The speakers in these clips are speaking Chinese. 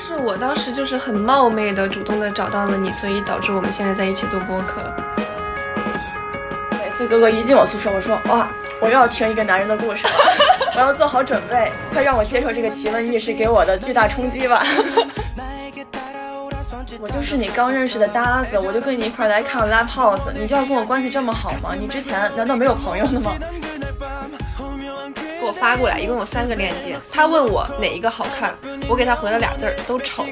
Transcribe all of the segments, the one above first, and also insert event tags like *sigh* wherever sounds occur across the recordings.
是我当时就是很冒昧的主动的找到了你，所以导致我们现在在一起做播客。每次哥哥一进我宿舍，我说哇，我又要听一个男人的故事了，*laughs* 我要做好准备，快让我接受这个奇闻异事给我的巨大冲击吧。*laughs* 我就是你刚认识的搭子，我就跟你一块来看 live house，你就要跟我关系这么好吗？你之前难道没有朋友的吗？给我发过来，一共有三个链接。他问我哪一个好看，我给他回了俩字儿，都丑。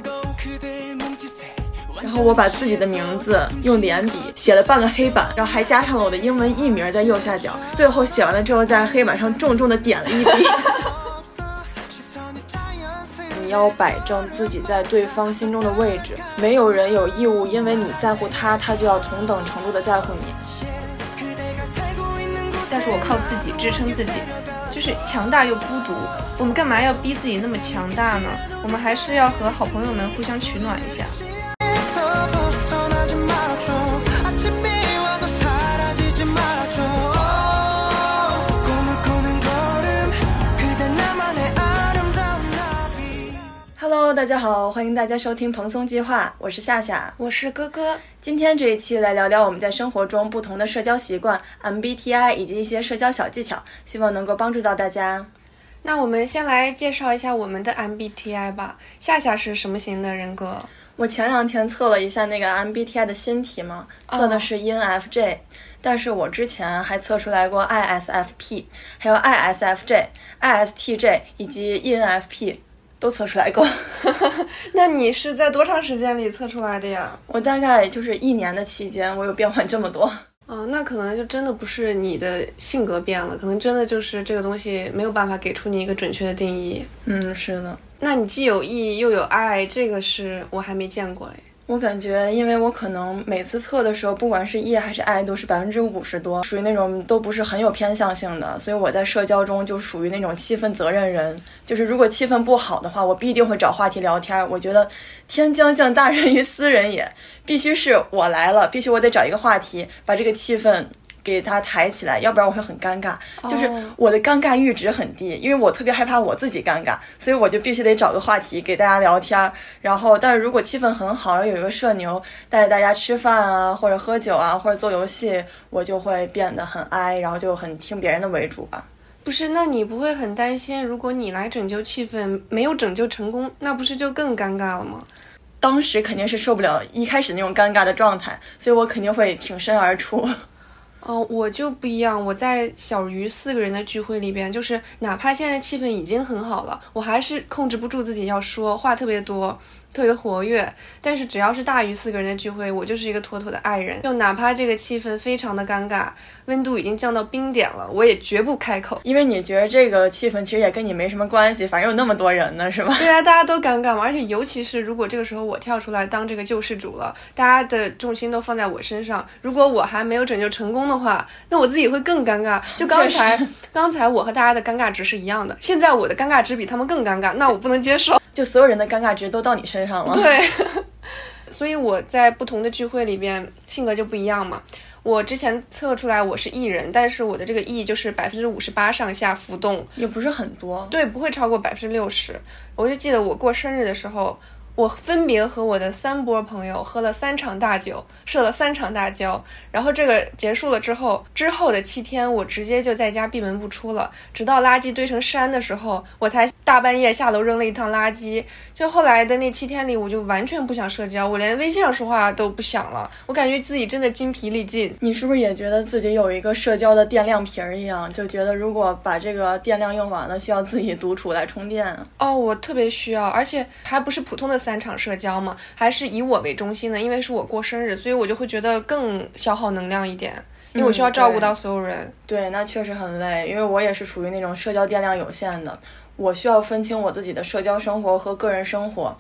然后我把自己的名字用连笔写了半个黑板，然后还加上了我的英文艺名在右下角。最后写完了之后，在黑板上重重的点了一笔。*laughs* 你要摆正自己在对方心中的位置，没有人有义务因为你在乎他，他就要同等程度的在乎你。但是我靠自己支撑自己，就是强大又孤独。我们干嘛要逼自己那么强大呢？我们还是要和好朋友们互相取暖一下。Hello，大家好，欢迎大家收听蓬松计划，我是夏夏，我是哥哥。今天这一期来聊聊我们在生活中不同的社交习惯、MBTI 以及一些社交小技巧，希望能够帮助到大家。那我们先来介绍一下我们的 MBTI 吧。夏夏是什么型的人格？我前两天测了一下那个 MBTI 的新题嘛，测的是 ENFJ，、但是我之前还测出来过 ISFP，还有 ISFJ、ISTJ 以及 ENFP 都测出来过。*laughs* 那你是在多长时间里测出来的呀？我大概就是一年的期间，我有变换这么多。哦，那可能就真的不是你的性格变了，可能真的就是这个东西没有办法给出你一个准确的定义。嗯，是的。那你既有 E 又有 I，这个是我还没见过哎。我感觉，因为我可能每次测的时候，不管是 E 还是 I，都是百分之五十多，属于那种都不是很有偏向性的，所以我在社交中就属于那种气氛责任人。就是如果气氛不好的话，我必定会找话题聊天。我觉得天将降大 *laughs* 任于斯人也，必须是我来了，必须我得找一个话题把这个气氛。给它抬起来，要不然我会很尴尬。就是我的尴尬阈值很低，因为我特别害怕我自己尴尬，所以我就必须得找个话题给大家聊天。然后，但是如果气氛很好，然后有一个社牛带着大家吃饭啊，或者喝酒啊，或者做游戏，我就会变得很 I，然后就很听别人的为主吧。不是，那你不会很担心，如果你来拯救气氛没有拯救成功，那不是就更尴尬了吗？当时肯定是受不了一开始那种尴尬的状态，所以我肯定会挺身而出。哦，我就不一样。我在小于四个人的聚会里边，就是哪怕现在气氛已经很好了，我还是控制不住自己要说话特别多，特别活跃。但是只要是大于四个人的聚会，我就是一个妥妥的爱人。就哪怕这个气氛非常的尴尬，温度已经降到冰点了，我也绝不开口，因为你觉得这个气氛其实也跟你没什么关系，反正有那么多人呢，是吧？对啊，大家都尴尬嘛。而且尤其是如果这个时候我跳出来当这个救世主了，大家的重心都放在我身上，如果我还没有拯救成功的话，那我自己会更尴尬。就刚才，刚才我和大家的尴尬值是一样的，现在我的尴尬值比他们更尴尬，那我不能接受。就所有人的尴尬值都到你身上了。对，*laughs* 所以我在不同的聚会里边性格就不一样嘛。我之前测出来我是 E 人，但是我的这个 E 就是百分之五十八上下浮动，也不是很多。对，不会超过百分之六十。我就记得我过生日的时候。我分别和我的三波朋友喝了三场大酒，射了三场大交，然后这个结束了之后，之后的七天我直接就在家闭门不出了，直到垃圾堆成山的时候，我才大半夜下楼扔了一趟垃圾。就后来的那七天里，我就完全不想社交，我连微信上说话都不想了，我感觉自己真的精疲力尽。你是不是也觉得自己有一个社交的电量瓶儿一样，就觉得如果把这个电量用完了，需要自己独处来充电？哦，我特别需要，而且还不是普通的。三场社交嘛，还是以我为中心的，因为是我过生日，所以我就会觉得更消耗能量一点，因为我需要照顾到所有人。对，那确实很累，因为我也是属于那种社交电量有限的，我需要分清我自己的社交生活和个人生活。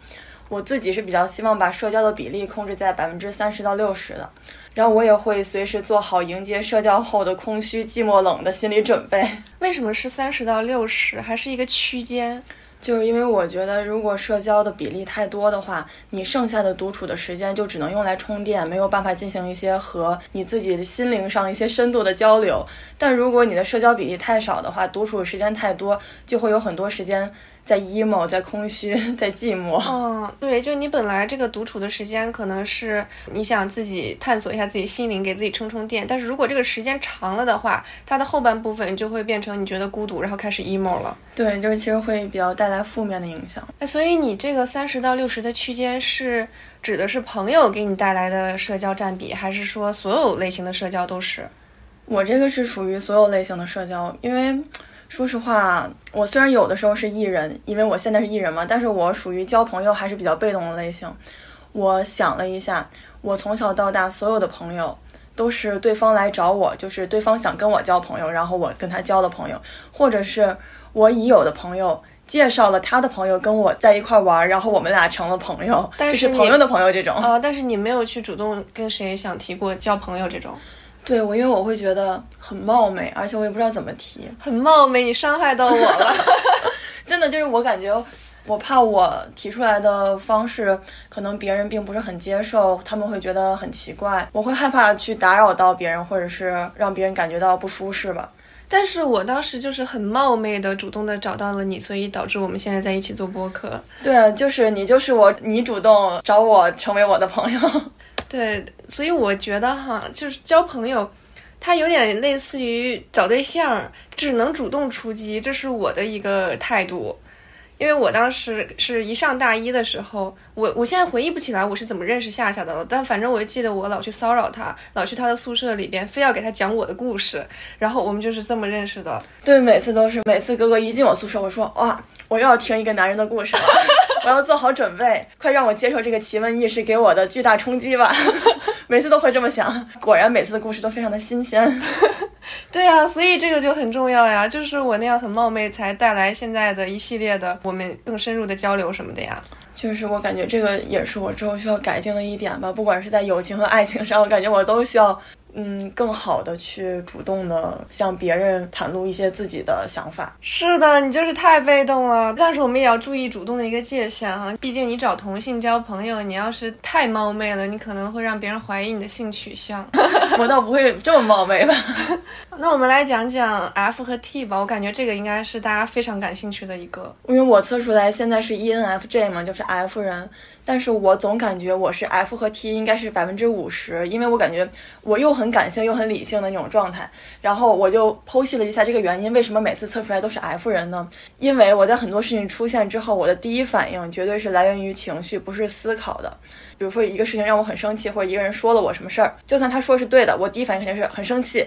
我自己是比较希望把社交的比例控制在百分之三十到六十的，然后我也会随时做好迎接社交后的空虚、寂寞、冷的心理准备。为什么是三十到六十，还是一个区间？就是因为我觉得，如果社交的比例太多的话，你剩下的独处的时间就只能用来充电，没有办法进行一些和你自己的心灵上一些深度的交流。但如果你的社交比例太少的话，独处的时间太多，就会有很多时间在 emo，在空虚，在寂寞。嗯，对，就你本来这个独处的时间可能是你想自己探索一下自己心灵，给自己充充电。但是如果这个时间长了的话，它的后半部分就会变成你觉得孤独，然后开始 emo 了。对，就是其实会比较带来负面的影响。哎，所以你这个三十到六十的区间是指的是朋友给你带来的社交占比，还是说所有类型的社交都是？我这个是属于所有类型的社交，因为说实话，我虽然有的时候是艺人，因为我现在是艺人嘛，但是我属于交朋友还是比较被动的类型。我想了一下，我从小到大所有的朋友都是对方来找我，就是对方想跟我交朋友，然后我跟他交了朋友，或者是我已有的朋友介绍了他的朋友跟我在一块玩，然后我们俩成了朋友，但就是朋友的朋友这种。啊、但是你没有去主动跟谁想提过交朋友这种，对我，因为我会觉得很冒昧，而且我也不知道怎么提。很冒昧，你伤害到我了。*laughs* 真的就是我感觉，我怕我提出来的方式，可能别人并不是很接受，他们会觉得很奇怪，我会害怕去打扰到别人，或者是让别人感觉到不舒适吧。但是我当时就是很冒昧的主动的找到了你，所以导致我们现在在一起做播客。对，就是你，就是我，你主动找我成为我的朋友。对，所以我觉得哈，就是交朋友，它有点类似于找对象，只能主动出击，这是我的一个态度。因为我当时是一上大一的时候，我我现在回忆不起来我是怎么认识夏夏的了，但反正我记得我老去骚扰他，老去他的宿舍里边，非要给他讲我的故事，然后我们就是这么认识的。对，每次都是，每次哥哥一进我宿舍，我说哇，我又要听一个男人的故事了，*laughs* 我要做好准备，快让我接受这个奇闻异事给我的巨大冲击吧。*laughs* 每次都会这么想，果然每次的故事都非常的新鲜。*laughs* 对呀、所以这个就很重要呀，就是我那样很冒昧，才带来现在的一系列的我们更深入的交流什么的呀。就是，我感觉这个也是我之后需要改进的一点吧。不管是在友情和爱情上，我感觉我都需要，嗯，更好的去主动的向别人袒露一些自己的想法。是的，你就是太被动了。但是我们也要注意主动的一个界限哈，毕竟你找同性交朋友，你要是太冒昧了，你可能会让别人怀疑你的性取向。*laughs* 我倒不会这么冒昧吧？那我们来讲讲 F 和 T 吧，我感觉这个应该是大家非常感兴趣的一个。因为我测出来现在是 ENFJ 嘛，就是 F 人，但是我总感觉我是 F 和 T 应该是百分之五十，因为我感觉我又很感性又很理性的那种状态。然后我就剖析了一下这个原因，为什么每次测出来都是 F 人呢？因为我在很多事情出现之后，我的第一反应绝对是来源于情绪，不是思考的。比如说一个事情让我很生气，或者一个人说了我什么事儿，就算他说是对的，我第一反应肯定是很生气。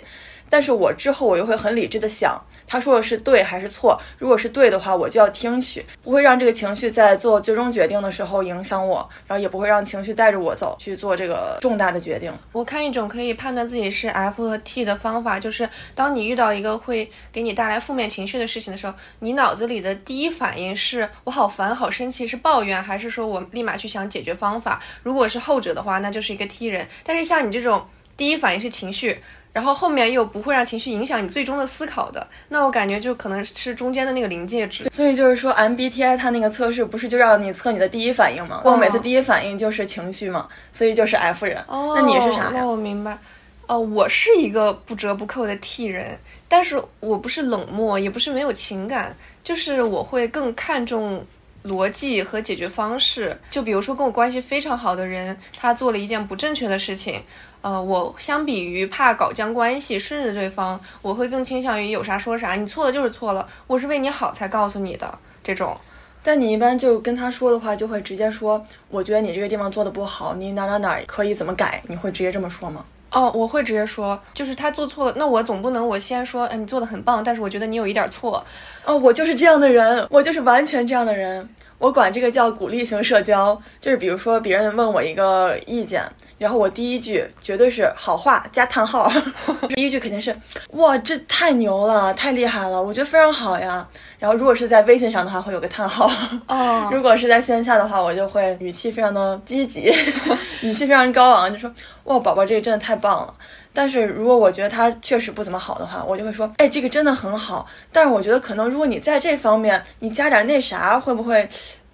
但是我之后我又会很理智的想，他说的是对还是错？如果是对的话，我就要听取，不会让这个情绪在做最终决定的时候影响我，然后也不会让情绪带着我走去做这个重大的决定。我看一种可以判断自己是 F 和 T 的方法，就是当你遇到一个会给你带来负面情绪的事情的时候，你脑子里的第一反应是我好烦、好生气，是抱怨，还是说我立马去想解决方法？如果是后者的话，那就是一个 T 人。但是像你这种第一反应是情绪，然后后面又不会让情绪影响你最终的思考的，那我感觉就可能是中间的那个临界值。所以就是说，MBTI 它那个测试不是就让你测你的第一反应吗？我每次第一反应就是情绪嘛，所以就是 F 人。哦，那你是啥那呀？我明白。哦，我是一个不折不扣的 T 人，但是我不是冷漠，也不是没有情感，就是我会更看重逻辑和解决方式。就比如说跟我关系非常好的人，他做了一件不正确的事情，呃，我相比于怕搞僵关系，顺着对方，我会更倾向于有啥说啥，你错了就是错了，我是为你好才告诉你的这种。但你一般就跟他说的话，就会直接说，我觉得你这个地方做的不好，你哪哪哪可以怎么改？你会直接这么说吗？哦，我会直接说，就是他做错了，那我总不能我先说，哎，你做的很棒，但是我觉得你有一点错，哦，我就是这样的人，我就是完全这样的人。我管这个叫鼓励型社交，就是比如说别人问我一个意见，然后我第一句绝对是好话加叹号，*laughs* 第一句肯定是哇这太牛了，太厉害了，我觉得非常好呀。然后如果是在微信上的话，会有个叹号。哦，*laughs* 如果是在线下的话，我就会语气非常的积极，*laughs* 语气非常高昂，就说哇宝宝这个真的太棒了。但是如果我觉得他确实不怎么好的话，我就会说，哎，这个真的很好。但是我觉得可能如果你在这方面你加点那啥，会不会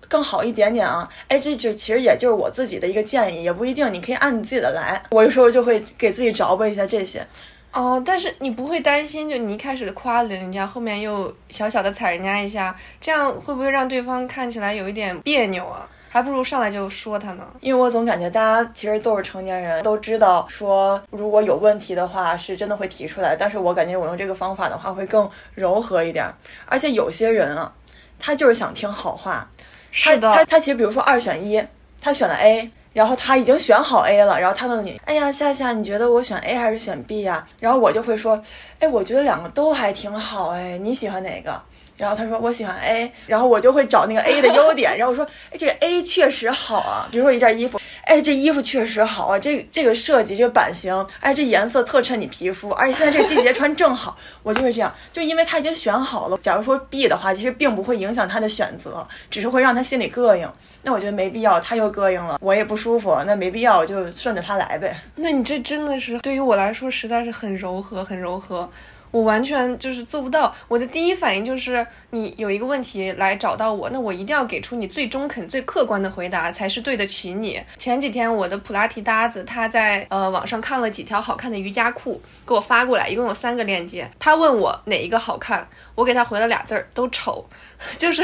更好一点点啊？哎，这就其实也就是我自己的一个建议，也不一定，你可以按你自己的来。我有时候就会给自己着吧一下这些。哦，但是你不会担心，就你一开始夸了人家，后面又小小的踩人家一下，这样会不会让对方看起来有一点别扭啊？还不如上来就说他呢。因为我总感觉大家其实都是成年人，都知道说如果有问题的话是真的会提出来，但是我感觉我用这个方法的话会更柔和一点，而且有些人啊，他就是想听好话，是的，他他其实比如说二选一，他选了 A。然后他已经选好 A 了，然后他问你，哎呀，夏夏，你觉得我选 A 还是选 B 呀？然后我就会说，哎，我觉得两个都还挺好，哎，你喜欢哪个？然后他说我喜欢 A，然后我就会找那个 A 的优点，然后我说，哎，这个 A 确实好啊，比如说一件衣服，哎，这衣服确实好啊，这这个设计，这个版型，哎，这颜色特衬你皮肤，而且现在这个季节穿正好，*laughs* 我就是这样，就因为他已经选好了。假如说 B 的话，其实并不会影响他的选择，只是会让他心里膈应。那我觉得没必要，他又膈应了，我也不舒服，那没必要，就顺着他来呗。那你这真的是对于我来说，实在是很柔和，很柔和。我完全就是做不到。我的第一反应就是，你有一个问题来找到我，那我一定要给出你最中肯、最客观的回答，才是对得起你。前几天我的普拉提搭子他在呃网上看了几条好看的瑜伽裤，给我发过来，一共有三个链接。他问我哪一个好看，我给他回了俩字儿，都丑。*laughs* 就是，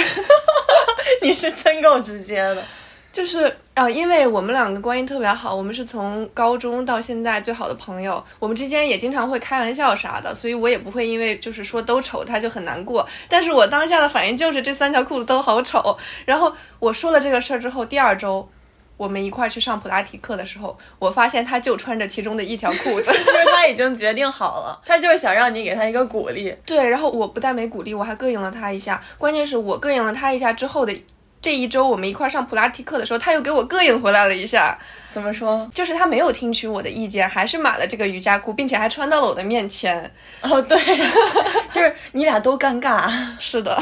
*laughs* 你是真够直接的。就是啊，因为我们两个关系特别好，我们是从高中到现在最好的朋友，我们之间也经常会开玩笑啥的，所以我也不会因为就是说都丑他就很难过。但是我当下的反应就是这三条裤子都好丑。然后我说了这个事儿之后，第二周我们一块儿去上普拉提课的时候，我发现他就穿着其中的一条裤子，就是他已经决定好了，他就是想让你给他一个鼓励。对，然后我不但没鼓励，我还膈应了他一下。关键是我膈应了他一下之后的。这一周我们一块上普拉提课的时候，他又给我膈应回来了一下。怎么说？就是他没有听取我的意见，还是买了这个瑜伽裤，并且还穿到了我的面前。哦，对，*laughs* 就是你俩都尴尬。是的。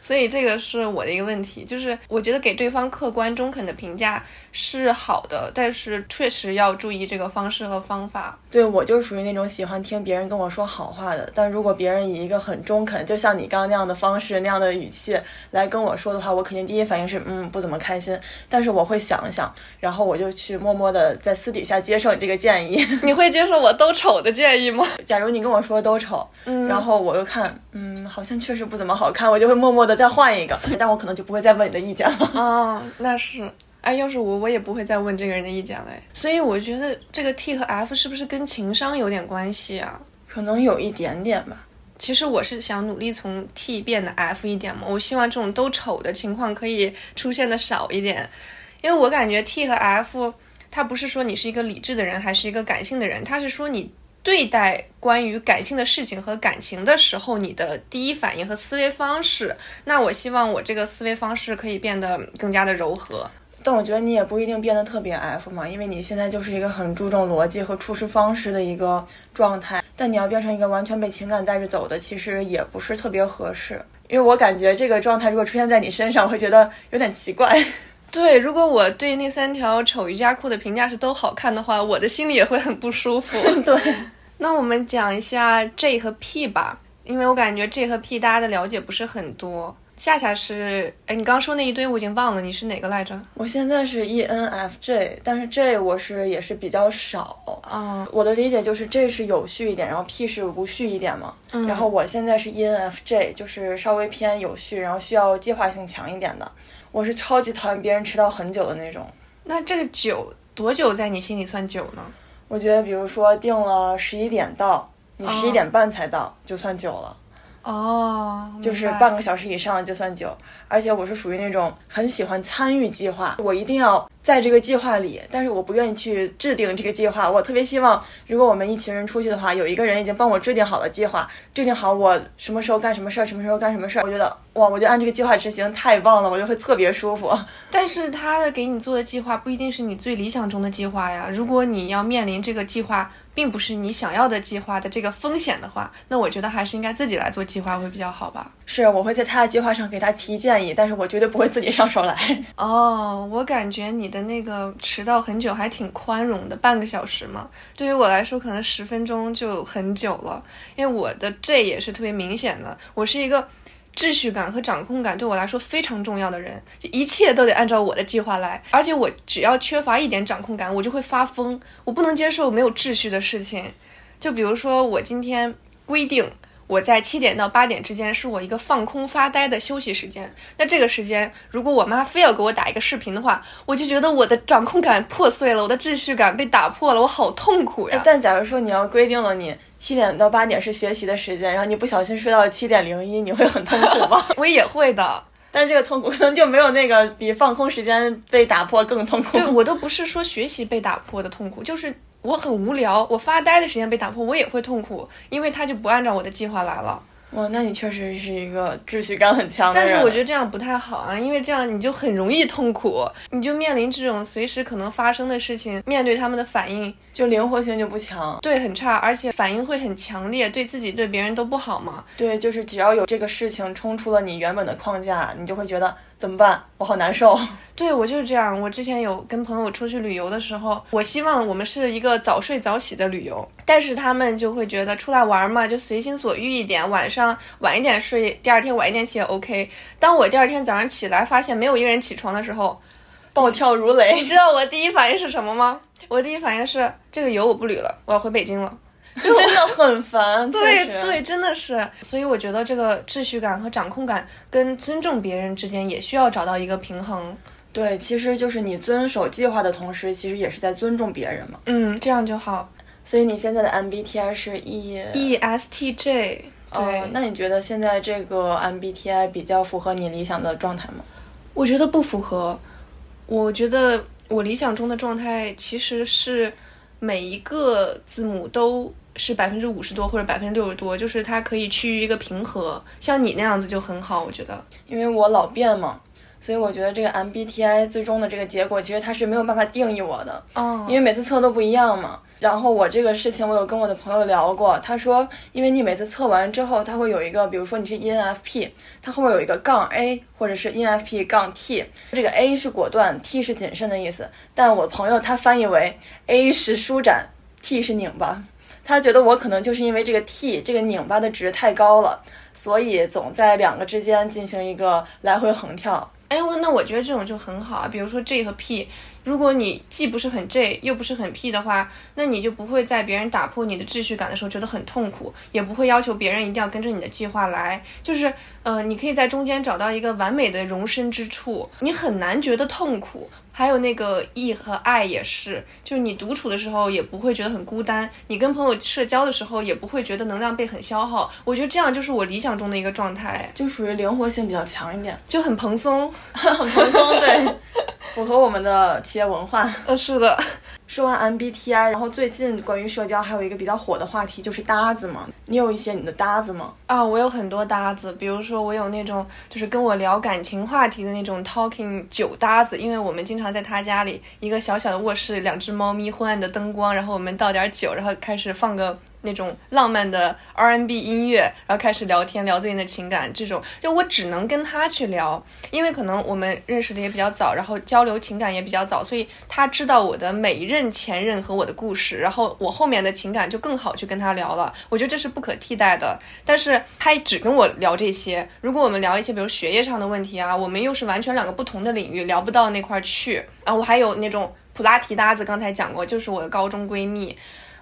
所以这个是我的一个问题，就是我觉得给对方客观中肯的评价是好的，但是确实要注意这个方式和方法。对我就是属于那种喜欢听别人跟我说好话的，但如果别人以一个很中肯，就像你刚刚那样的方式、那样的语气来跟我说的话，我肯定第一反应是嗯不怎么开心。但是我会想一想，然后我就去默默的在私底下接受你这个建议。*laughs* 你会接受我都丑的建议吗？假如你跟我说都丑，嗯，然后我又看，嗯，好像确实不怎么好看，我就会默默的。再换一个，但我可能就不会再问你的意见了。啊，那是，哎，要是我，我也不会再问这个人的意见了。所以我觉得这个 T 和 F 是不是跟情商有点关系啊？可能有一点点吧。其实我是想努力从 T 变得 F 一点嘛。我希望这种都丑的情况可以出现的少一点，因为我感觉 T 和 F，它不是说你是一个理智的人还是一个感性的人，它是说你。对待关于感性的事情和感情的时候，你的第一反应和思维方式，那我希望我这个思维方式可以变得更加的柔和。但我觉得你也不一定变得特别 F 嘛，因为你现在就是一个很注重逻辑和处事方式的一个状态。但你要变成一个完全被情感带着走的，其实也不是特别合适。因为我感觉这个状态如果出现在你身上，我会觉得有点奇怪。*laughs* 对，如果我对那三条丑瑜伽裤的评价是都好看的话，我的心里也会很不舒服。*laughs* 对。那我们讲一下 J 和 P 吧，因为我感觉 J 和 P 大家的了解不是很多。夏夏是，哎，你刚刚说那一堆我已经忘了，你是哪个来着？我现在是 ENFJ，但是 J 我是也是比较少。啊，我的理解就是 J 是有序一点，然后 P 是无序一点嘛。嗯。然后我现在是 ENFJ，就是稍微偏有序，然后需要计划性强一点的。我是超级讨厌别人迟到很久的那种。那这个久多久在你心里算久呢？我觉得，比如说定了十一点到，你十一点半才到，就算久了。哦，就是半个小时以上就算久。而且我是属于那种很喜欢参与计划，我一定要在这个计划里，但是我不愿意去制定这个计划。我特别希望，如果我们一群人出去的话，有一个人已经帮我制定好了计划，制定好我什么时候干什么事儿，什么时候干什么事儿。我觉得哇，我就按这个计划执行，太棒了，我就会特别舒服。但是他的给你做的计划不一定是你最理想中的计划呀。如果你要面临这个计划，并不是你想要的计划的这个风险的话，那我觉得还是应该自己来做计划会比较好吧。是，我会在他的计划上给他提建但是我绝对不会自己上手来。*laughs* 哦，我感觉你的那个迟到很久还挺宽容的，半个小时嘛。对于我来说，可能十分钟就很久了，因为我的这也是特别明显的，我是一个。秩序感和掌控感对我来说非常重要的人，就一切都得按照我的计划来。而且我只要缺乏一点掌控感，我就会发疯。我不能接受没有秩序的事情。就比如说我今天规定。我在七点到八点之间是我一个放空发呆的休息时间。那这个时间，如果我妈非要给我打一个视频的话，我就觉得我的掌控感破碎了，我的秩序感被打破了，我好痛苦呀。但假如说你要规定了你七点到八点是学习的时间，然后你不小心睡到七点零一，你会很痛苦吗？*laughs* 我也会的，*laughs* 但这个痛苦可能就没有那个比放空时间被打破更痛苦。对我都不是说学习被打破的痛苦，就是。我很无聊，我发呆的时间被打破，我也会痛苦，因为他就不按照我的计划来了。哇，那你确实是一个秩序感很强的人。但是我觉得这样不太好啊，因为这样你就很容易痛苦，你就面临这种随时可能发生的事情，面对他们的反应就灵活性就不强，对，很差，而且反应会很强烈，对自己对别人都不好嘛。对，就是只要有这个事情冲出了你原本的框架，你就会觉得。怎么办？我好难受。*laughs* 对我就是这样。我之前有跟朋友出去旅游的时候，我希望我们是一个早睡早起的旅游，但是他们就会觉得出来玩嘛，就随心所欲一点，晚上晚一点睡，第二天晚一点起也 OK。当我第二天早上起来发现没有一个人起床的时候，暴跳如雷。你知道我第一反应是什么吗？我第一反应是这个游我不旅了，我要回北京了。真的 *laughs* 很烦，对对，真的是，所以我觉得这个秩序感和掌控感跟尊重别人之间也需要找到一个平衡。对，其实就是你遵守计划的同时，其实也是在尊重别人嘛。嗯，这样就好。所以你现在的 MBTI 是 E E S T J。对，那你觉得现在这个 MBTI 比较符合你理想的状态吗？我觉得不符合。我觉得我理想中的状态其实是每一个字母都。是百分之五十多或者百分之六十多，就是它可以趋于一个平和，像你那样子就很好，我觉得。因为我老变嘛，所以我觉得这个 MBTI 最终的这个结果，其实它是没有办法定义我的。哦。因为每次测都不一样嘛。然后我这个事情，我有跟我的朋友聊过，他说，因为你每次测完之后，它会有一个，比如说你是 ENFP，它后面有一个杠 A，或者是 ENFP 杠 T，这个 A 是果断，T 是谨慎的意思。但我朋友他翻译为 A 是舒展，T 是拧巴。他觉得我可能就是因为这个 T 这个拧巴的值太高了，所以总在两个之间进行一个来回横跳。哎，我那我觉得这种就很好啊，比如说 J 和 P。如果你既不是很 J 又不是很 P 的话，那你就不会在别人打破你的秩序感的时候觉得很痛苦，也不会要求别人一定要跟着你的计划来。就是，呃，你可以在中间找到一个完美的容身之处，你很难觉得痛苦。还有那个 E 和 I 也是，就是你独处的时候也不会觉得很孤单，你跟朋友社交的时候也不会觉得能量被很消耗。我觉得这样就是我理想中的一个状态，就属于灵活性比较强一点，就很蓬松，*laughs* 很蓬松，对，*laughs* 符合我们的。企业文化，嗯，是的。说完 MBTI，然后最近关于社交还有一个比较火的话题就是搭子嘛。你有一些你的搭子吗？啊，我有很多搭子，比如说我有那种就是跟我聊感情话题的那种 talking 酒搭子，因为我们经常在他家里一个小小的卧室，两只猫咪，昏暗的灯光，然后我们倒点酒，然后开始放个。那种浪漫的 R&B 音乐，然后开始聊天，聊最近的情感。这种就我只能跟他去聊，因为可能我们认识的也比较早，然后交流情感也比较早，所以他知道我的每一任前任和我的故事，然后我后面的情感就更好去跟他聊了。我觉得这是不可替代的。但是他只跟我聊这些，如果我们聊一些比如学业上的问题啊，我们又是完全两个不同的领域，聊不到那块去。啊，我还有那种普拉提搭子，刚才讲过，就是我的高中闺蜜。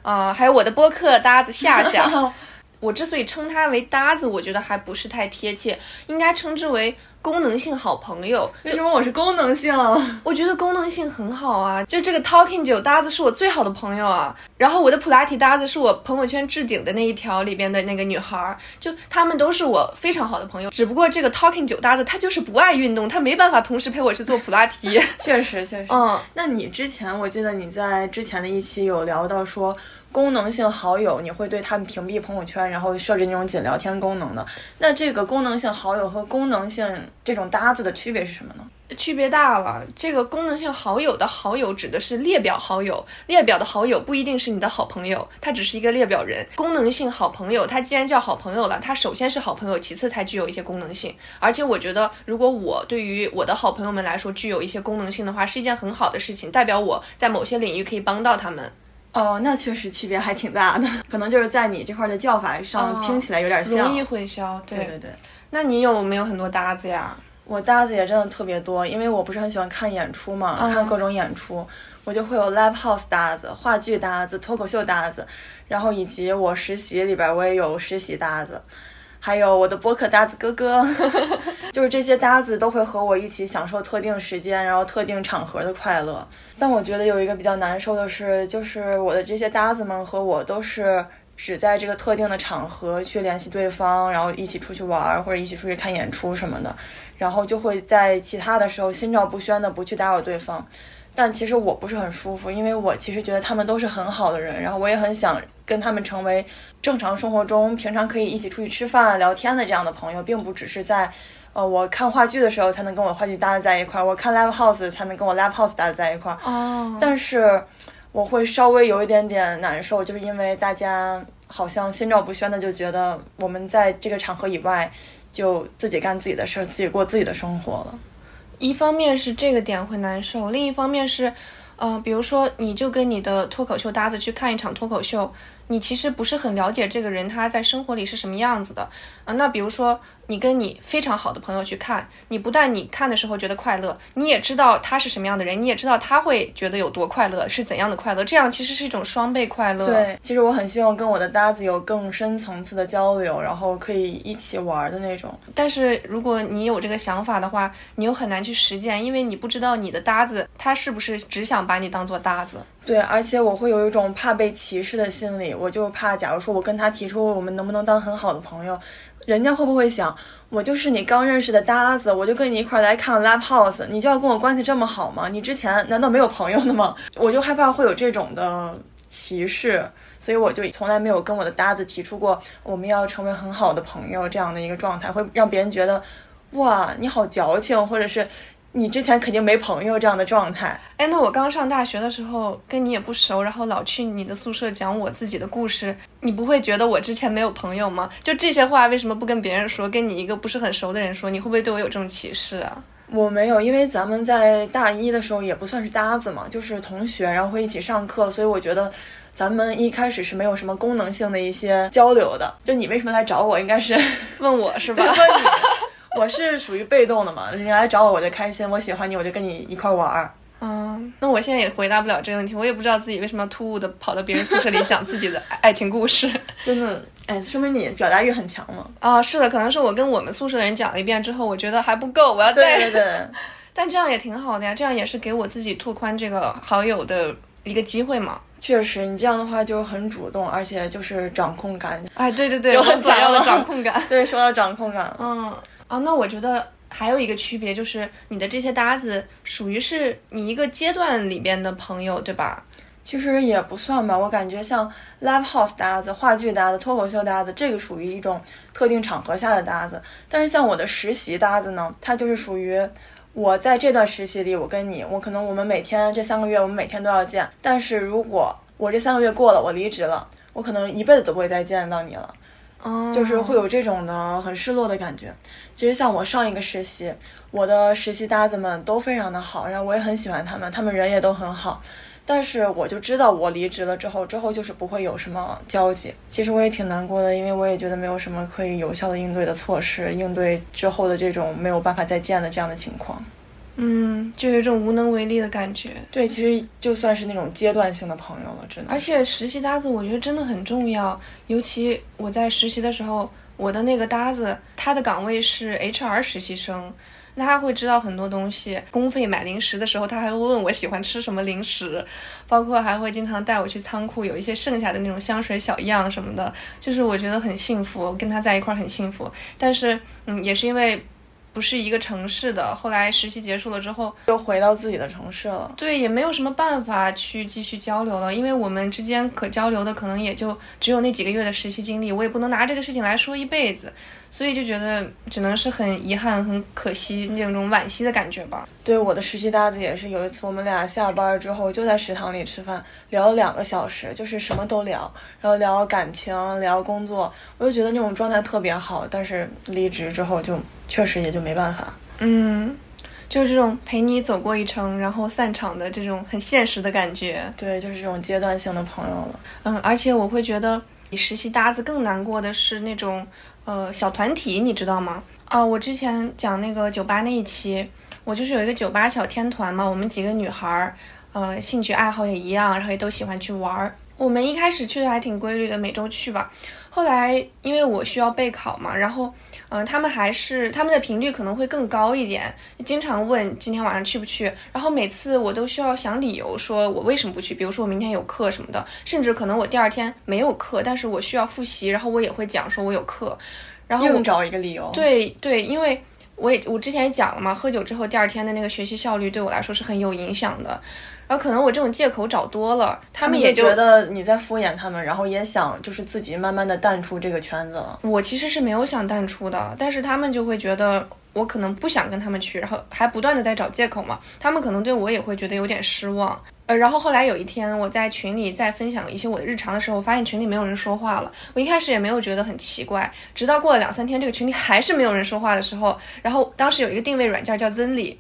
啊，还有我的播客搭子夏夏，*laughs* 我之所以称他为搭子，我觉得还不是太贴切，应该称之为。功能性好朋友，为什么我是功能性？*laughs* 我觉得功能性很好啊，就这个 Talking 酒搭子是我最好的朋友啊，然后我的普拉提搭子是我朋友圈置顶的那一条里边的那个女孩，就他们都是我非常好的朋友，只不过这个 Talking 酒搭子他就是不爱运动，他没办法同时陪我去做普拉提。*laughs* 确实确实，嗯，那你之前我记得你在之前的一期有聊到说。功能性好友，你会对他们屏蔽朋友圈，然后设置那种仅聊天功能的。那这个功能性好友和功能性这种搭子的区别是什么呢？区别大了。这个功能性好友的好友指的是列表好友，列表的好友不一定是你的好朋友，他只是一个列表人。功能性好朋友，他既然叫好朋友了，他首先是好朋友，其次才具有一些功能性。而且我觉得，如果我对于我的好朋友们来说具有一些功能性的话，是一件很好的事情，代表我在某些领域可以帮到他们。哦，那确实区别还挺大的，可能就是在你这块的叫法上听起来有点像，容易混淆。对对对。那你有没有很多搭子呀？我搭子也真的特别多，因为我不是很喜欢看演出嘛，看各种演出，我就会有 live house 搭子、话剧搭子、脱口秀搭子，然后以及我实习里边我也有实习搭子，还有我的播客搭子哥哥，*laughs* 就是这些搭子都会和我一起享受特定时间，然后特定场合的快乐。但我觉得有一个比较难受的是，就是我的这些搭子们和我都是。只在这个特定的场合去联系对方，然后一起出去玩或者一起出去看演出什么的，然后就会在其他的时候心照不宣的不去打扰对方。但其实我不是很舒服，因为我其实觉得他们都是很好的人，然后我也很想跟他们成为正常生活中平常可以一起出去吃饭聊天的这样的朋友，并不只是在呃我看话剧的时候才能跟我话剧搭子在一块儿，我看 live house 才能跟我 live house 搭子在一块儿。哦，但是。我会稍微有一点点难受，就是因为大家好像心照不宣的就觉得我们在这个场合以外就自己干自己的事儿，自己过自己的生活了。一方面是这个点会难受，另一方面是，呃，比如说你就跟你的脱口秀搭子去看一场脱口秀。你其实不是很了解这个人他在生活里是什么样子的啊？那比如说你跟你非常好的朋友去看，你不但你看的时候觉得快乐，你也知道他是什么样的人，你也知道他会觉得有多快乐，是怎样的快乐，这样其实是一种双倍快乐。对，其实我很希望跟我的搭子有更深层次的交流，然后可以一起玩的那种。但是如果你有这个想法的话，你又很难去实践，因为你不知道你的搭子他是不是只想把你当做搭子。对，而且我会有一种怕被歧视的心理，我就怕，假如说我跟他提出我们能不能当很好的朋友，人家会不会想，我就是你刚认识的搭子，我就跟你一块来看 live house，你就要跟我关系这么好吗？你之前难道没有朋友的吗？*laughs* 我就害怕会有这种的歧视，所以我就从来没有跟我的搭子提出过我们要成为很好的朋友这样的一个状态，会让别人觉得，哇，你好矫情，或者是。你之前肯定没朋友这样的状态，*laughs* 哎，那我刚上大学的时候跟你也不熟，然后老去你的宿舍讲我自己的故事，你不会觉得我之前没有朋友吗？就这些话为什么不跟别人说，跟你一个不是很熟的人说？你会不会对我有这种歧视啊？我没有，因为咱们在大一的时候也不算是搭子嘛，就是同学，然后会一起上课，所以我觉得咱们一开始是没有什么功能性的一些交流的。就你为什么来找我，应该是 *laughs* 问我是吧？问你。我是属于被动的嘛，你来找我我就开心，我喜欢你我就跟你一块玩儿。嗯，那我现在也回答不了这个问题，我也不知道自己为什么要突兀的跑到别人宿舍里讲自己的爱情故事。*laughs* 真的，哎，说明你表达欲很强嘛。啊，是的，可能是我跟我们宿舍的人讲了一遍之后，我觉得还不够，我要再。对对对。*laughs* 但这样也挺好的呀，这样也是给我自己拓宽这个好友的一个机会嘛。确实，你这样的话就很主动，而且就是掌控感。哎，对对对，我很想要的掌控感。*laughs* 对，说到掌控感，嗯。啊，那我觉得还有一个区别就是，你的这些搭子属于是你一个阶段里边的朋友，对吧？其实也不算吧，我感觉像 live house 搭子、话剧搭子、脱口秀搭子，这个属于一种特定场合下的搭子。但是像我的实习搭子呢，他就是属于我在这段实习里，我跟你，我可能我们每天这三个月，我们每天都要见。但是如果我这三个月过了，我离职了，我可能一辈子都不会再见到你了。就是会有这种的很失落的感觉。其实像我上一个实习，我的实习搭子们都非常的好，然后我也很喜欢他们，他们人也都很好。但是我就知道我离职了之后，之后就是不会有什么交集。其实我也挺难过的，因为我也觉得没有什么可以有效的应对的措施，应对之后的这种没有办法再见的这样的情况。嗯，就有一种无能为力的感觉。对，其实就算是那种阶段性的朋友了，真的。而且实习搭子，我觉得真的很重要。尤其我在实习的时候，我的那个搭子，他的岗位是 HR 实习生，那他会知道很多东西。公费买零食的时候，他还会问我喜欢吃什么零食，包括还会经常带我去仓库，有一些剩下的那种香水小样什么的。就是我觉得很幸福，跟他在一块儿很幸福。但是，嗯，也是因为。不是一个城市的，后来实习结束了之后，又回到自己的城市了。对，也没有什么办法去继续交流了，因为我们之间可交流的可能也就只有那几个月的实习经历，我也不能拿这个事情来说一辈子。所以就觉得只能是很遗憾、很可惜那种惋惜的感觉吧。对，我的实习搭子也是，有一次我们俩下班之后就在食堂里吃饭，聊了两个小时，就是什么都聊，然后聊感情、聊工作，我就觉得那种状态特别好。但是离职之后就确实也就没办法。嗯，就是这种陪你走过一程，然后散场的这种很现实的感觉。对，就是这种阶段性的朋友了。嗯，而且我会觉得比实习搭子更难过的是那种。呃，小团体你知道吗？啊，我之前讲那个酒吧那一期，我就是有一个酒吧小天团嘛，我们几个女孩儿，呃，兴趣爱好也一样，然后也都喜欢去玩儿。我们一开始去的还挺规律的，每周去吧。后来因为我需要备考嘛，然后，嗯、他们还是他们的频率可能会更高一点，经常问今天晚上去不去。然后每次我都需要想理由，说我为什么不去。比如说我明天有课什么的，甚至可能我第二天没有课，但是我需要复习，然后我也会讲说我有课。然后我硬找一个理由。对对，因为我也我之前也讲了嘛，喝酒之后第二天的那个学习效率对我来说是很有影响的。然后可能我这种借口找多了，他们也就觉得你在敷衍他们，然后也想就是自己慢慢的淡出这个圈子了。我其实是没有想淡出的，但是他们就会觉得我可能不想跟他们去，然后还不断的在找借口嘛。他们可能对我也会觉得有点失望。呃，然后后来有一天我在群里在分享一些我的日常的时候，我发现群里没有人说话了。我一开始也没有觉得很奇怪，直到过了两三天，这个群里还是没有人说话的时候，然后当时有一个定位软件叫 Zenly。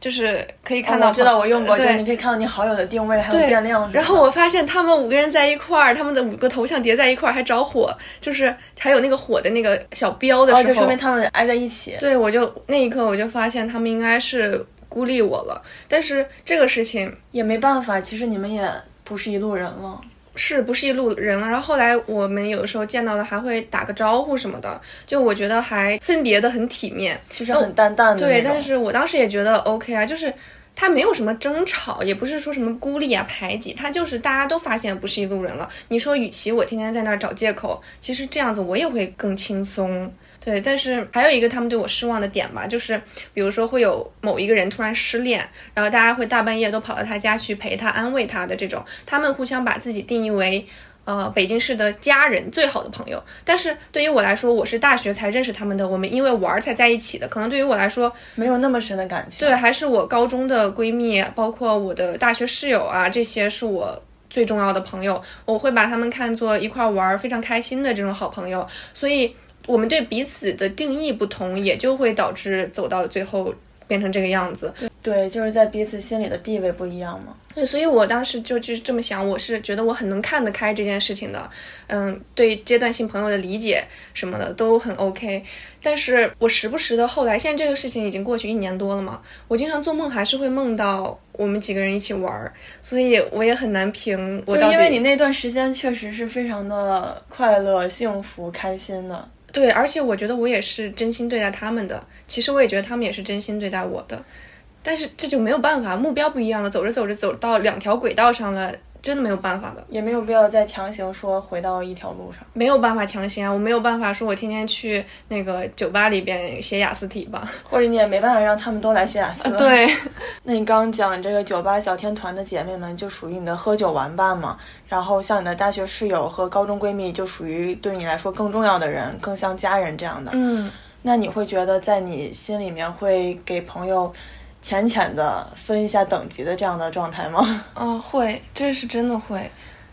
就是可以看到、哦，我知道我用过，对就是你可以看到你好友的定位还有对电量。然后我发现他们五个人在一块儿，他们的五个头像叠在一块儿，还着火，就是还有那个火的那个小标的时候，哦，就说明他们挨在一起。对，我就那一刻我就发现他们应该是孤立我了。但是这个事情也没办法，其实你们也不是一路人了。是不是一路人了？然后后来我们有的时候见到了还会打个招呼什么的，就我觉得还分别的很体面，就是很淡淡的、哦。对，但是我当时也觉得 OK 啊，就是。他没有什么争吵，也不是说什么孤立啊、排挤，他就是大家都发现不是一路人了。你说，与其我天天在那儿找借口，其实这样子我也会更轻松。对，但是还有一个他们对我失望的点吧，就是比如说会有某一个人突然失恋，然后大家会大半夜都跑到他家去陪他、安慰他的这种，他们互相把自己定义为。呃，北京市的家人最好的朋友，但是对于我来说，我是大学才认识他们的，我们因为玩才在一起的，可能对于我来说没有那么深的感情。对，还是我高中的闺蜜，包括我的大学室友啊，这些是我最重要的朋友，我会把他们看作一块玩非常开心的这种好朋友，所以我们对彼此的定义不同，也就会导致走到最后变成这个样子。对，就是在彼此心里的地位不一样嘛。对，所以我当时就就这么想，我是觉得我很能看得开这件事情的，嗯，对阶段性朋友的理解什么的都很 OK。但是我时不时的后来，现在这个事情已经过去一年多了嘛，我经常做梦还是会梦到我们几个人一起玩儿，所以我也很难评我到底。因为你那段时间确实是非常的快乐、幸福、开心的。对，而且我觉得我也是真心对待他们的，其实我也觉得他们也是真心对待我的。但是这就没有办法，目标不一样了，走着走着走到两条轨道上了，真的没有办法的，也没有必要再强行说回到一条路上，没有办法强行啊，我没有办法说我天天去那个酒吧里边写雅思题吧，或者你也没办法让他们都来学雅思。*laughs* 对，*laughs* 那你刚讲这个酒吧小天团的姐妹们就属于你的喝酒玩伴嘛，然后像你的大学室友和高中闺蜜就属于对你来说更重要的人，更像家人这样的。嗯，那你会觉得在你心里面会给朋友。浅浅的分一下等级的这样的状态吗？嗯、*laughs* 哦，会，这是真的会。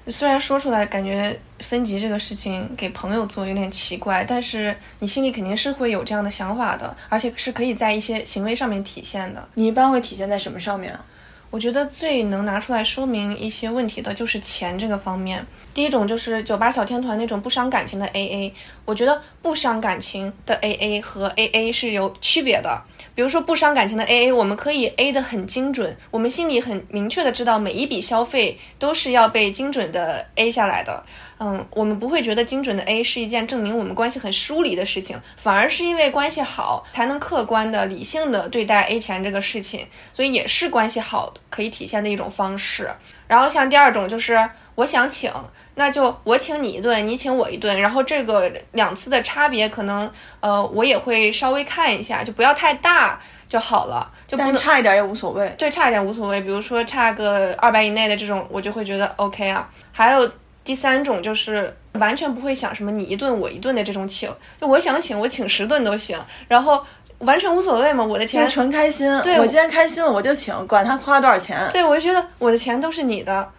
虽然说出来感觉分级这个事情给朋友做有点奇怪，但是你心里肯定是会有这样的想法的，而且是可以在一些行为上面体现的。你一般会体现在什么上面啊？我觉得最能拿出来说明一些问题的就是钱这个方面。第一种就是酒吧小天团那种不伤感情的 AA，我觉得不伤感情的 AA 和 AA 是有区别的。比如说不伤感情的 AA，我们可以 A 的很精准，我们心里很明确的知道每一笔消费都是要被精准的 A 下来的。嗯，我们不会觉得精准的 A 是一件证明我们关系很疏离的事情，反而是因为关系好才能客观的、理性的对待 A 钱这个事情，所以也是关系好可以体现的一种方式。然后像第二种就是我想请，那就我请你一顿，你请我一顿，然后这个两次的差别可能呃我也会稍微看一下，就不要太大就好了，就不能差一点也无所谓。对，差一点无所谓，比如说差个二百以内的这种，我就会觉得 OK 啊。还有。第三种就是完全不会想什么你一顿我一顿的这种请，就我想请我请十顿都行，然后完全无所谓嘛，我的钱纯开心。对，我今天开心了我就请，管他花多少钱。对，我就觉得我的钱都是你的，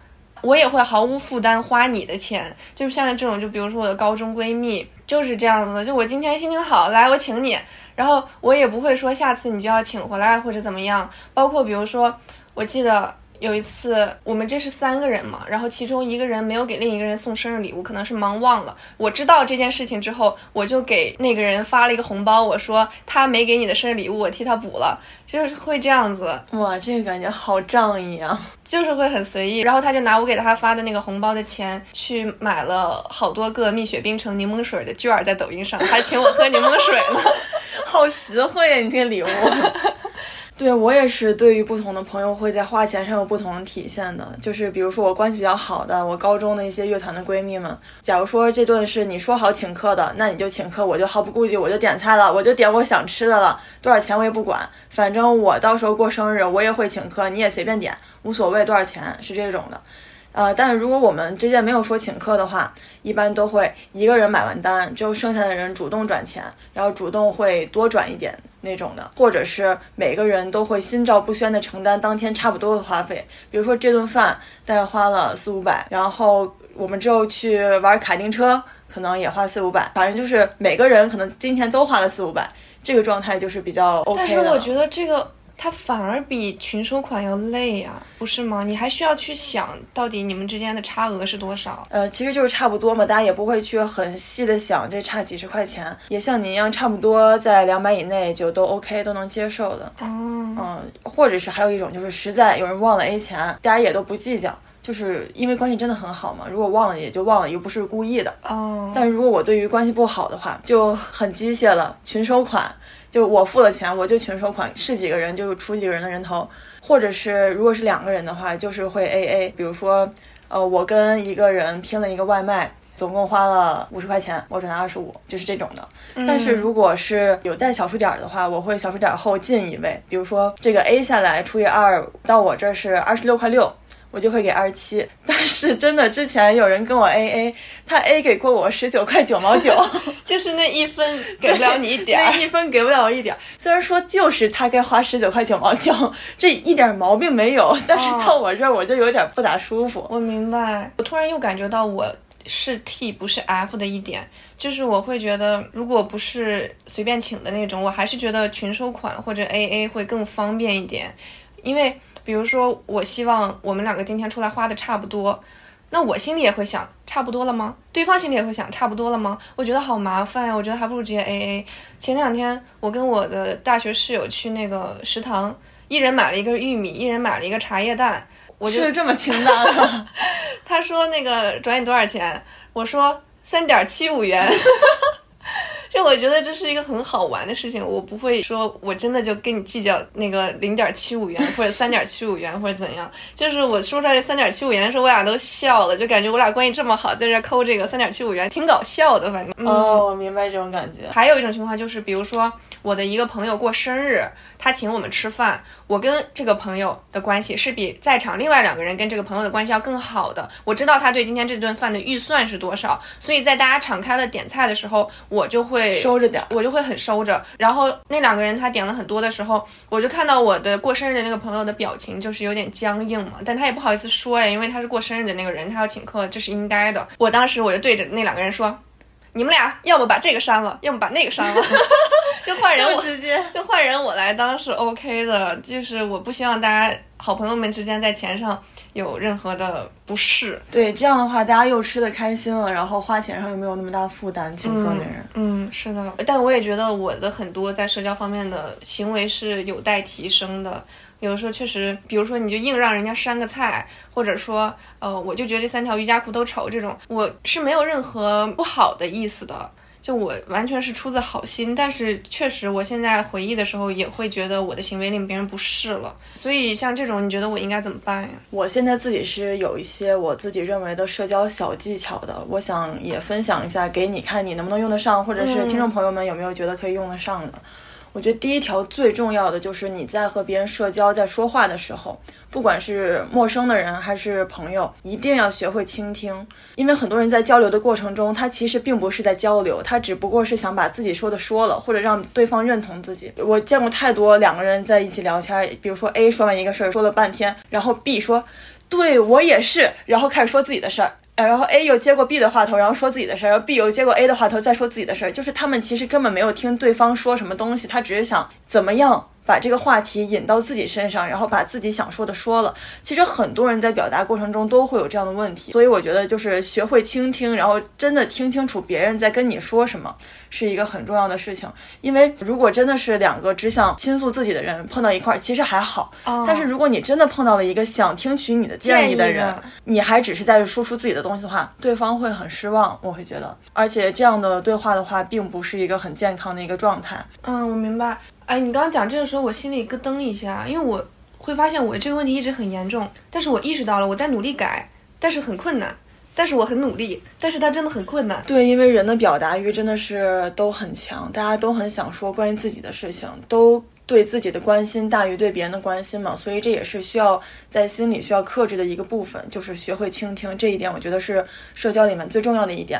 我也会毫无负担花你的钱。就像这种，就比如说我的高中闺蜜就是这样子的，就我今天心情好，来我请你，然后我也不会说下次你就要请回来或者怎么样。包括比如说，我记得。有一次，我们这是三个人嘛，然后其中一个人没有给另一个人送生日礼物，可能是忙忘了。我知道这件事情之后，我就给那个人发了一个红包，我说他没给你的生日礼物，我替他补了，就是会这样子。哇，这个感觉好仗义啊！就是会很随意，然后他就拿我给他发的那个红包的钱去买了好多个蜜雪冰城柠檬水的券儿，在抖音上还请我喝柠檬水呢，好实惠呀！你这个礼物。*laughs* 对我也是，对于不同的朋友会在花钱上有不同的体现的。就是比如说我关系比较好的，我高中的一些乐团的闺蜜们，假如说这顿是你说好请客的，那你就请客，我就毫不顾忌，我就点菜了，我就点我想吃的了，多少钱我也不管，反正我到时候过生日我也会请客，你也随便点，无所谓多少钱，是这种的。呃，但是如果我们之间没有说请客的话，一般都会一个人买完单，之后剩下的人主动转钱，然后主动会多转一点那种的，或者是每个人都会心照不宣的承担当天差不多的花费。比如说这顿饭大概花了四五百，然后我们之后去玩卡丁车，可能也花四五百，反正就是每个人可能今天都花了四五百，这个状态就是比较 OK 的。但是我觉得这个。它反而比群收款要累呀，不是吗？你还需要去想到底你们之间的差额是多少？呃，其实就是差不多嘛，大家也不会去很细的想这差几十块钱，也像你一样差不多在两百以内就都 OK 都能接受的。嗯嗯，或者是还有一种就是实在有人忘了 A 钱，大家也都不计较，就是因为关系真的很好嘛。如果忘了也就忘了，又不是故意的。哦。但如果我对于关系不好的话，就很机械了，群收款。就我付了钱，我就群收款，是几个人就出几个人的人头，或者是如果是两个人的话，就是会 A A。比如说，呃，我跟一个人拼了一个外卖，总共花了五十块钱，我转二十五，就是这种的。但是如果是有带小数点的话，我会小数点后进一位，比如说这个 A 下来除以二，到我这是二十六块六。我就会给二十七，*laughs* 但是真的之前有人跟我 A A，他 A 给过我十九块九毛九，*laughs* 就是那一分给不了你一点，*laughs* 那一分给不了我一点。虽然说就是他该花十九块九毛九，这一点毛病没有，但是到我这儿我就有点不咋舒服。我明白，我突然又感觉到我是 T 不是 F 的一点，就是我会觉得如果不是随便请的那种，我还是觉得群收款或者 A A 会更方便一点，因为。比如说，我希望我们两个今天出来花的差不多，那我心里也会想，差不多了吗？对方心里也会想，差不多了吗？我觉得好麻烦呀，我觉得还不如直接 A A。前两天我跟我的大学室友去那个食堂，一人买了一根玉米，一人买了一个茶叶蛋，我就这么清淡。*laughs* 他说那个转你多少钱？我说三点七五元。*laughs* *laughs* 就我觉得这是一个很好玩的事情，我不会说我真的就跟你计较那个零点七五元或者三点七五元或者怎样。就是我说出来这三点七五元的时候，我俩都笑了，就感觉我俩关系这么好，在这抠这个三点七五元，挺搞笑的。反正哦，我明白这种感觉。还有一种情况就是，比如说我的一个朋友过生日，他请我们吃饭，我跟这个朋友的关系是比在场另外两个人跟这个朋友的关系要更好的。我知道他对今天这顿饭的预算是多少，所以在大家敞开了点菜的时候，我就会。*laughs* 收着点，我就会很收着。然后那两个人他点了很多的时候，我就看到我的过生日的那个朋友的表情就是有点僵硬嘛，但他也不好意思说呀，因为他是过生日的那个人，他要请客，这是应该的。我当时我就对着那两个人说：“你们俩要么把这个删了，要么把那个删了，*laughs* *laughs* 就换人我直接就换人我来当是 OK 的，就是我不希望大家好朋友们之间在钱上。”有任何的不适，对这样的话，大家又吃的开心了，然后花钱上又没有那么大负担，请客的人，嗯，是的。但我也觉得我的很多在社交方面的行为是有待提升的。有的时候确实，比如说你就硬让人家删个菜，或者说，呃，我就觉得这三条瑜伽裤都丑，这种我是没有任何不好的意思的。就我完全是出自好心，但是确实，我现在回忆的时候也会觉得我的行为令别人不适了。所以像这种，你觉得我应该怎么办呀？我现在自己是有一些我自己认为的社交小技巧的，我想也分享一下给你看，你能不能用得上，或者是听众朋友们有没有觉得可以用得上的。我觉得第一条最重要的就是你在和别人社交、在说话的时候，不管是陌生的人还是朋友，一定要学会倾听。因为很多人在交流的过程中，他其实并不是在交流，他只不过是想把自己说的说了，或者让对方认同自己。我见过太多两个人在一起聊天，比如说 A 说完一个事儿，说了半天，然后 B 说：“对我也是”，然后开始说自己的事儿。然后 A 又接过 B 的话头，然后说自己的事儿，然后 B 又接过 A 的话头，再说自己的事儿。就是他们其实根本没有听对方说什么东西，他只是想怎么样把这个话题引到自己身上，然后把自己想说的说了。其实很多人在表达过程中都会有这样的问题，所以我觉得就是学会倾听，然后真的听清楚别人在跟你说什么，是一个很重要的事情。因为如果真的是两个只想倾诉自己的人碰到一块儿，其实还好。但是如果你真的碰到了一个想听取你的建议的人，你还只是在输出自己的东西的话，对方会很失望。我会觉得，而且这样的对话的话，并不是一个很健康的一个状态。嗯，我明白。哎，你刚刚讲这个时候，我心里咯噔一下，因为我会发现我这个问题一直很严重，但是我意识到了，我在努力改，但是很困难，但是我很努力，但是它真的很困难。对，因为人的表达欲真的是都很强，大家都很想说关于自己的事情，都对自己的关心大于对别人的关心嘛，所以这也是需要在心里需要克制的一个部分，就是学会倾听。这一点我觉得是社交里面最重要的一点。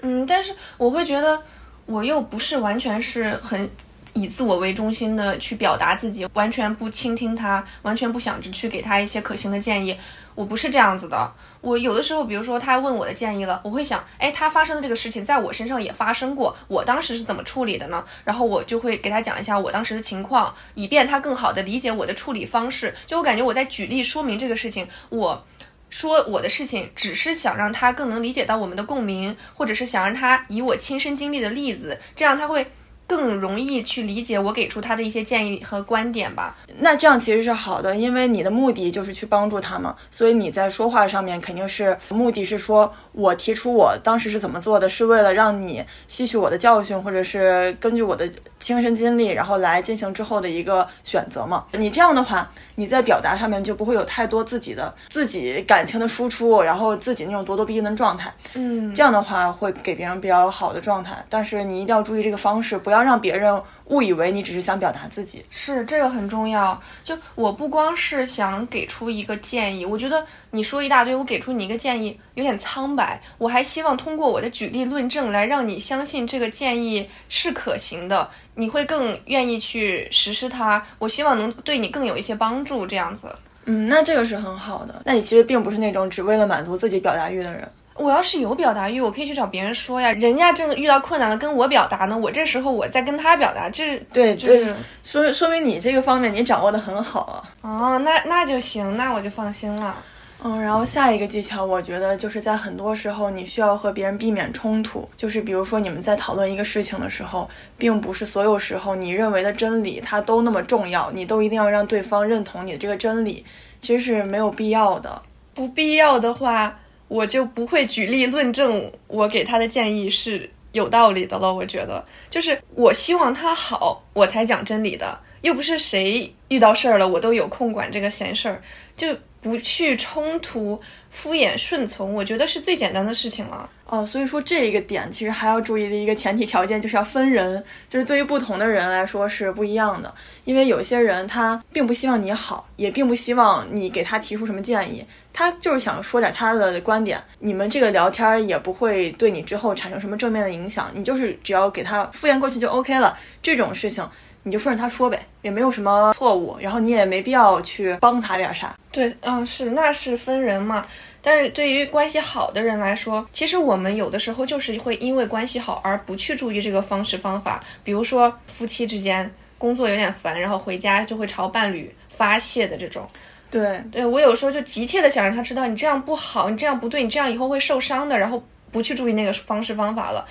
嗯，但是我会觉得我又不是完全是很。以自我为中心的去表达自己，完全不倾听他，完全不想着去给他一些可行的建议。我不是这样子的。我有的时候，比如说他问我的建议了，我会想，哎，他发生的这个事情在我身上也发生过，我当时是怎么处理的呢？然后我就会给他讲一下我当时的情况，以便他更好的理解我的处理方式。就我感觉我在举例说明这个事情，我说我的事情只是想让他更能理解到我们的共鸣，或者是想让他以我亲身经历的例子，这样他会。更容易去理解我给出他的一些建议和观点吧。那这样其实是好的，因为你的目的就是去帮助他嘛，所以你在说话上面肯定是目的是说我提出我当时是怎么做的，是为了让你吸取我的教训，或者是根据我的亲身经历，然后来进行之后的一个选择嘛。你这样的话，你在表达上面就不会有太多自己的自己感情的输出，然后自己那种咄咄逼人的状态。嗯，这样的话会给别人比较好的状态，但是你一定要注意这个方式，不要。让别人误以为你只是想表达自己，是这个很重要。就我不光是想给出一个建议，我觉得你说一大堆，我给出你一个建议有点苍白。我还希望通过我的举例论证来让你相信这个建议是可行的，你会更愿意去实施它。我希望能对你更有一些帮助，这样子。嗯，那这个是很好的。那你其实并不是那种只为了满足自己表达欲的人。我要是有表达欲，我可以去找别人说呀。人家正遇到困难了，跟我表达呢，我这时候我在跟他表达，这对，就是说说明你这个方面你掌握的很好啊。哦，那那就行，那我就放心了。嗯，然后下一个技巧，我觉得就是在很多时候你需要和别人避免冲突，就是比如说你们在讨论一个事情的时候，并不是所有时候你认为的真理它都那么重要，你都一定要让对方认同你的这个真理，其实是没有必要的。不必要的话。我就不会举例论证我给他的建议是有道理的了。我觉得，就是我希望他好，我才讲真理的，又不是谁遇到事儿了，我都有空管这个闲事儿，就不去冲突、敷衍、顺从，我觉得是最简单的事情了。哦，所以说这一个点其实还要注意的一个前提条件就是要分人，就是对于不同的人来说是不一样的。因为有些人他并不希望你好，也并不希望你给他提出什么建议，他就是想说点他的观点。你们这个聊天也不会对你之后产生什么正面的影响，你就是只要给他敷衍过去就 OK 了。这种事情你就顺着他说呗，也没有什么错误，然后你也没必要去帮他点啥。对，嗯，是，那是分人嘛。但是对于关系好的人来说，其实我们有的时候就是会因为关系好而不去注意这个方式方法。比如说夫妻之间工作有点烦，然后回家就会朝伴侣发泄的这种。对，对我有时候就急切的想让他知道你这样不好，你这样不对，你这样以后会受伤的，然后不去注意那个方式方法了。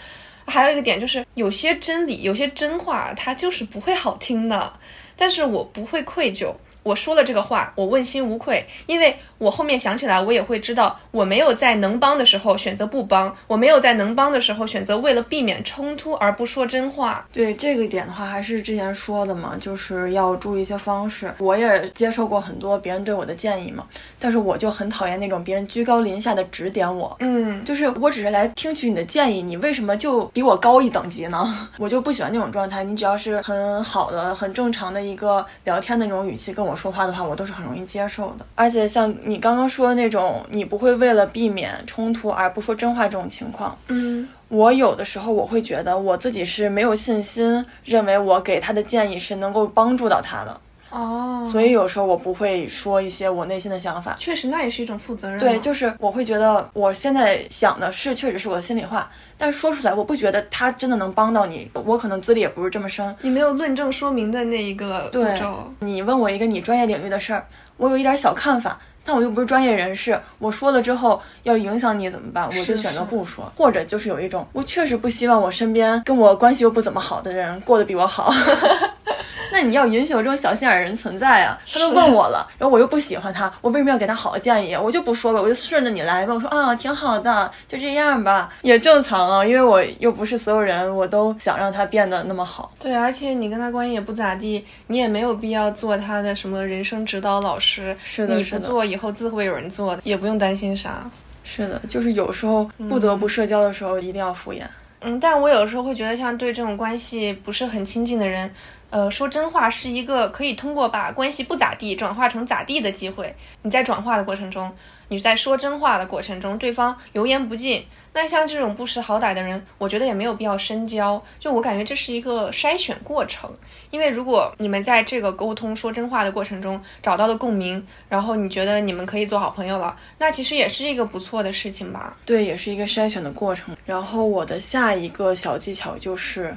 还有一个点就是，有些真理，有些真话，它就是不会好听的，但是我不会愧疚。我说了这个话，我问心无愧，因为我后面想起来，我也会知道，我没有在能帮的时候选择不帮，我没有在能帮的时候选择为了避免冲突而不说真话。对这个点的话，还是之前说的嘛，就是要注意一些方式。我也接受过很多别人对我的建议嘛，但是我就很讨厌那种别人居高临下的指点我。嗯，就是我只是来听取你的建议，你为什么就比我高一等级呢？我就不喜欢那种状态。你只要是很好的、很正常的一个聊天的那种语气跟我。我说话的话，我都是很容易接受的。而且像你刚刚说的那种，你不会为了避免冲突而不说真话这种情况，嗯，我有的时候我会觉得我自己是没有信心，认为我给他的建议是能够帮助到他的。哦，所以有时候我不会说一些我内心的想法。确实那也是一种负责任嘛。对，就是我会觉得我现在想的是确实是我的心里话，但是说出来我不觉得它真的能帮到你。我可能资历也不是这么深，你没有论证说明的那一个步对骤。你问我一个你专业领域的事儿，我有一点小看法，但我又不是专业人士，我说了之后要影响你怎么办？我就选择不说，或者就是有一种，我确实不希望我身边跟我关系又不怎么好的人过得比我好。*laughs* 那你要允许我这种小心眼人存在啊！他都问我了，然后我又不喜欢他，我为什么要给他好的建议？我就不说吧，我就顺着你来吧。我说啊，挺好的，就这样吧，也正常啊，因为我又不是所有人我都想让他变得那么好。对，而且你跟他关系也不咋地，你也没有必要做他的什么人生指导老师。是的是的你不做，以后自会有人做的，也不用担心啥。是的，就是有时候不得不社交的时候，一定要敷衍。嗯，但是我有时候会觉得，像对这种关系不是很亲近的人，呃，说真话是一个可以通过把关系不咋地转化成咋地的机会。你在转化的过程中，你在说真话的过程中，对方油盐不进。那像这种不识好歹的人，我觉得也没有必要深交。就我感觉这是一个筛选过程，因为如果你们在这个沟通说真话的过程中找到了共鸣，然后你觉得你们可以做好朋友了，那其实也是一个不错的事情吧。对，也是一个筛选的过程。然后我的下一个小技巧就是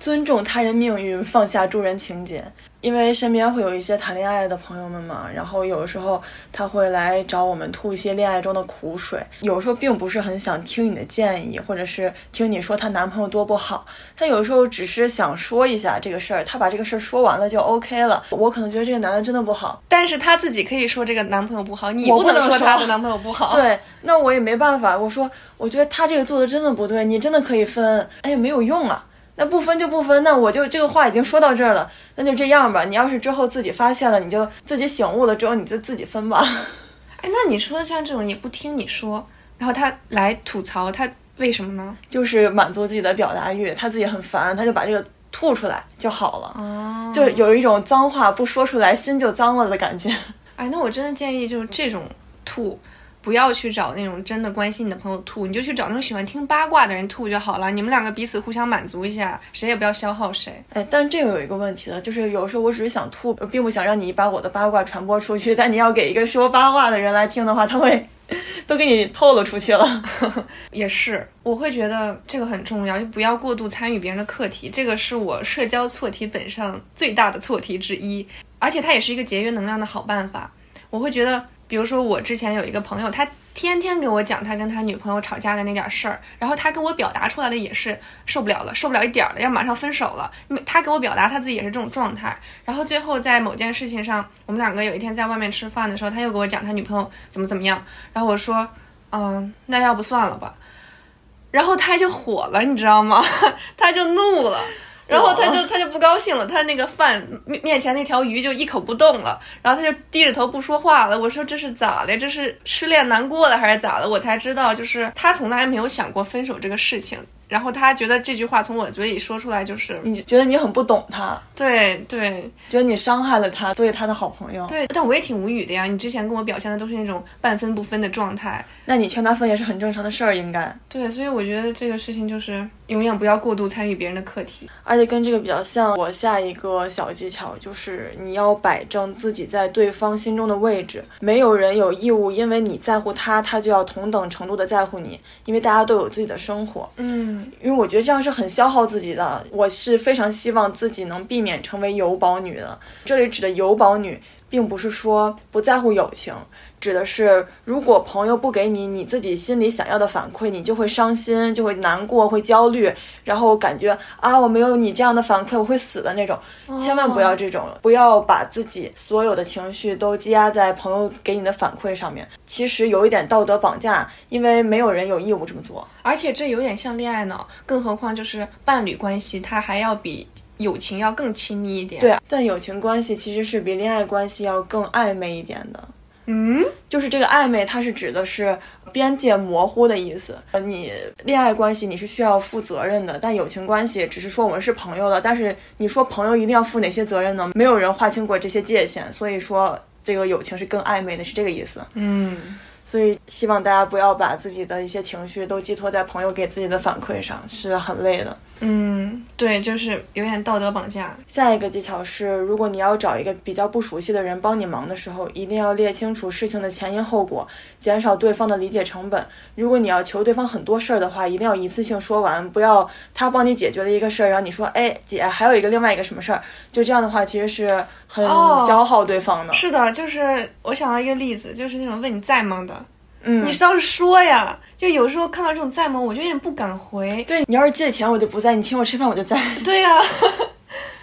尊重他人命运，放下助人情节。因为身边会有一些谈恋爱的朋友们嘛，然后有的时候他会来找我们吐一些恋爱中的苦水，有时候并不是很想听你的建议，或者是听你说她男朋友多不好，她有时候只是想说一下这个事儿，她把这个事儿说完了就 OK 了。我可能觉得这个男的真的不好，但是她自己可以说这个男朋友不好，你不能说能说她的男朋友不好。*laughs* 对，那我也没办法。我说，我觉得他这个做的真的不对，你真的可以分。哎呀，没有用啊，那不分就不分，那我就这个话已经说到这儿了，那就这样吧。你要是之后自己发现了，你就自己醒悟了之后，你就自己分吧。哎，那你说像这种也不听你说，然后他来吐槽，他为什么呢？*laughs* 就是满足自己的表达欲，他自己很烦，他就把这个吐出来就好了。哦，就有一种脏话不说出来，心就脏了的感觉。哎，那我真的建议就是这种吐，不要去找那种真的关心你的朋友吐，你就去找那种喜欢听八卦的人吐就好了。你们两个彼此互相满足一下，谁也不要消耗谁。哎，但这个有一个问题的，就是有时候我只是想吐，并不想让你把我的八卦传播出去。但你要给一个说八卦的人来听的话，他会 *laughs* 都给你透露出去了。*laughs* 也是，我会觉得这个很重要，就不要过度参与别人的课题，这个是我社交错题本上最大的错题之一，而且它也是一个节约能量的好办法。我会觉得，比如说我之前有一个朋友，他天天给我讲他跟他女朋友吵架的那点事儿，然后他跟我表达出来的也是受不了了，受不了一点儿了，要马上分手了。他给我表达他自己也是这种状态，然后最后在某件事情上，我们两个有一天在外面吃饭的时候，他又给我讲他女朋友怎么怎么样，然后我说，嗯，那要不算了吧。然后他就火了，你知道吗？他就怒了。然后他就他就不高兴了，他那个饭面面前那条鱼就一口不动了，然后他就低着头不说话了。我说这是咋的？这是失恋难过了还是咋的？我才知道，就是他从来没有想过分手这个事情。然后他觉得这句话从我嘴里说出来就是你觉得你很不懂他，对对觉得你伤害了他，作为他的好朋友。对，但我也挺无语的呀。你之前跟我表现的都是那种半分不分的状态，那你劝他分也是很正常的事儿，应该。对，所以我觉得这个事情就是永远不要过度参与别人的课题。而且跟这个比较像，我下一个小技巧就是你要摆正自己在对方心中的位置。没有人有义务因为你在乎他，他就要同等程度的在乎你，因为大家都有自己的生活。嗯因为我觉得这样是很消耗自己的。我是非常希望自己能避免成为有宝女的。这里指的有宝女，并不是说不在乎友情，指的是如果朋友不给你你自己心里想要的反馈，你就会伤心，就会难过，会焦虑，然后感觉啊我没有你这样的反馈我会死的那种。千万不要这种，不要把自己所有的情绪都积压在朋友给你的反馈上面。其实有一点道德绑架，因为没有人有义务这么做。而且这有点像恋爱脑，更何况就是伴侣关系，它还要比友情要更亲密一点。对，但友情关系其实是比恋爱关系要更暧昧一点的。嗯，就是这个暧昧，它是指的是边界模糊的意思。呃，你恋爱关系你是需要负责任的，但友情关系只是说我们是朋友了。但是你说朋友一定要负哪些责任呢？没有人划清过这些界限，所以说这个友情是更暧昧的，是这个意思。嗯，所以希望大家不要把自己的一些情绪都寄托在朋友给自己的反馈上，是很累的。嗯，对，就是有点道德绑架。下一个技巧是，如果你要找一个比较不熟悉的人帮你忙的时候，一定要列清楚事情的前因后果，减少对方的理解成本。如果你要求对方很多事儿的话，一定要一次性说完，不要他帮你解决了一个事儿，然后你说，哎，姐，还有一个另外一个什么事儿，就这样的话，其实是很消耗对方的。是的，就是我想到一个例子，就是那种问你在吗的。嗯，你倒是说呀！就有时候看到这种在吗，我就有点不敢回。对你要是借钱，我就不在；你请我吃饭，我就在。对呀，*laughs*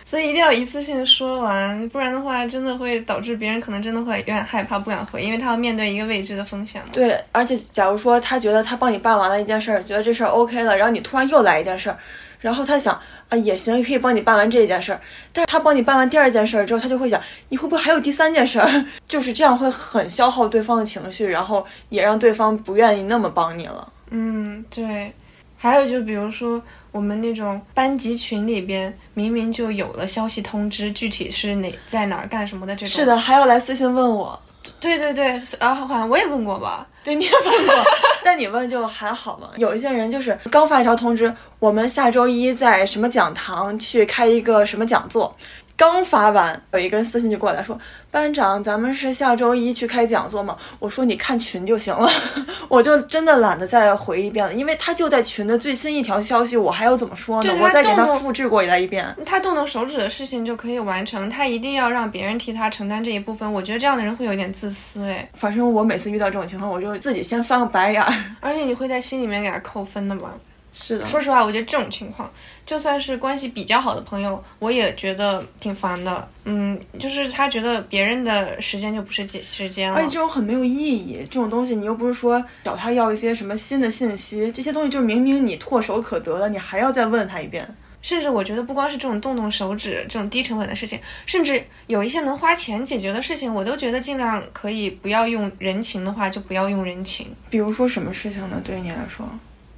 所以一定要一次性说完，不然的话，真的会导致别人可能真的会有点害怕，不敢回，因为他要面对一个未知的风险嘛。对，而且假如说他觉得他帮你办完了一件事儿，觉得这事儿 OK 了，然后你突然又来一件事儿。然后他想啊，也行，可以帮你办完这件事儿。但是他帮你办完第二件事儿之后，他就会想，你会不会还有第三件事儿？*laughs* 就是这样会很消耗对方的情绪，然后也让对方不愿意那么帮你了。嗯，对。还有就比如说我们那种班级群里边，明明就有了消息通知，具体是哪在哪儿干什么的这种。是的，还要来私信问我。对对对，啊，好像我也问过吧？对，你也问过，*laughs* 但你问就还好嘛。有一些人就是刚发一条通知，我们下周一在什么讲堂去开一个什么讲座。刚发完，有一个人私信就过来说：“班长，咱们是下周一去开讲座吗？”我说：“你看群就行了。*laughs* ”我就真的懒得再回一遍了，因为他就在群的最新一条消息，我还要怎么说呢？我再给他复制过来一遍。他动动手指的事情就可以完成，他一定要让别人替他承担这一部分。我觉得这样的人会有点自私哎。反正我每次遇到这种情况，我就自己先翻个白眼儿。而且你会在心里面给他扣分的吗？是的，说实话，我觉得这种情况，就算是关系比较好的朋友，我也觉得挺烦的。嗯，就是他觉得别人的时间就不是时间了，而且这种很没有意义。这种东西你又不是说找他要一些什么新的信息，这些东西就是明明你唾手可得的，你还要再问他一遍。甚至我觉得不光是这种动动手指这种低成本的事情，甚至有一些能花钱解决的事情，我都觉得尽量可以不要用人情的话，就不要用人情。比如说什么事情呢？对于你来说？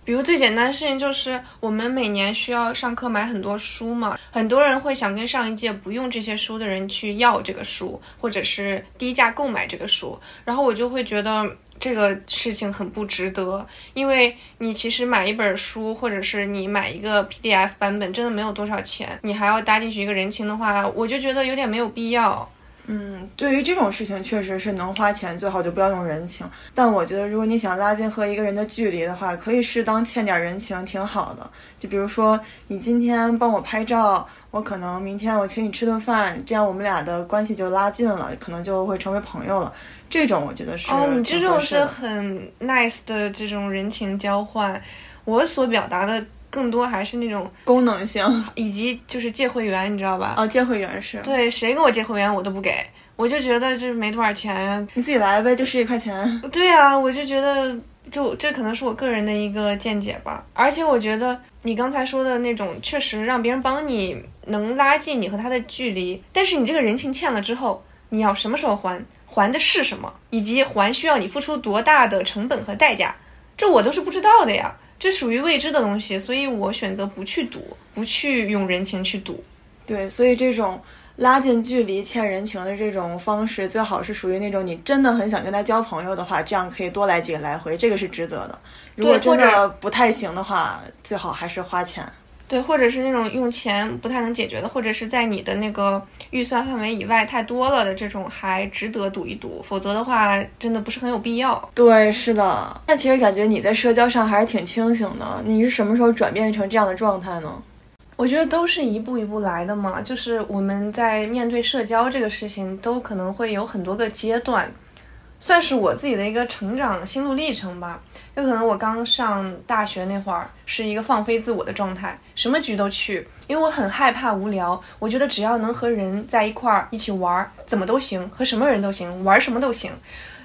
比如最简单的事情就是，我们每年需要上课买很多书嘛，很多人会想跟上一届不用这些书的人去要这个书，或者是低价购买这个书，然后我就会觉得这个事情很不值得，因为你其实买一本书，或者是你买一个 PDF 版本，真的没有多少钱，你还要搭进去一个人情的话，我就觉得有点没有必要。嗯，对于这种事情，确实是能花钱，最好就不要用人情。但我觉得，如果你想拉近和一个人的距离的话，可以适当欠点人情，挺好的。就比如说，你今天帮我拍照，我可能明天我请你吃顿饭，这样我们俩的关系就拉近了，可能就会成为朋友了。这种我觉得是哦，你这种是很 nice 的这种人情交换。我所表达的。更多还是那种功能性，以及就是借会员，你知道吧？哦，借会员是。对，谁给我借会员，我都不给。我就觉得这没多少钱呀。你自己来呗，就十几块钱。对啊，我就觉得，就这可能是我个人的一个见解吧。而且我觉得你刚才说的那种，确实让别人帮你，能拉近你和他的距离。但是你这个人情欠了之后，你要什么时候还？还的是什么？以及还需要你付出多大的成本和代价？这我都是不知道的呀。这属于未知的东西，所以我选择不去赌，不去用人情去赌。对，所以这种拉近距离、欠人情的这种方式，最好是属于那种你真的很想跟他交朋友的话，这样可以多来几个来回，这个是值得的。如果真的不太行的话，最好还是花钱。对，或者是那种用钱不太能解决的，或者是在你的那个预算范围以外太多了的这种，还值得赌一赌。否则的话，真的不是很有必要。对，是的。那其实感觉你在社交上还是挺清醒的。你是什么时候转变成这样的状态呢？我觉得都是一步一步来的嘛。就是我们在面对社交这个事情，都可能会有很多个阶段，算是我自己的一个成长心路历程吧。有可能我刚上大学那会儿是一个放飞自我的状态，什么局都去，因为我很害怕无聊。我觉得只要能和人在一块儿一起玩，怎么都行，和什么人都行，玩什么都行。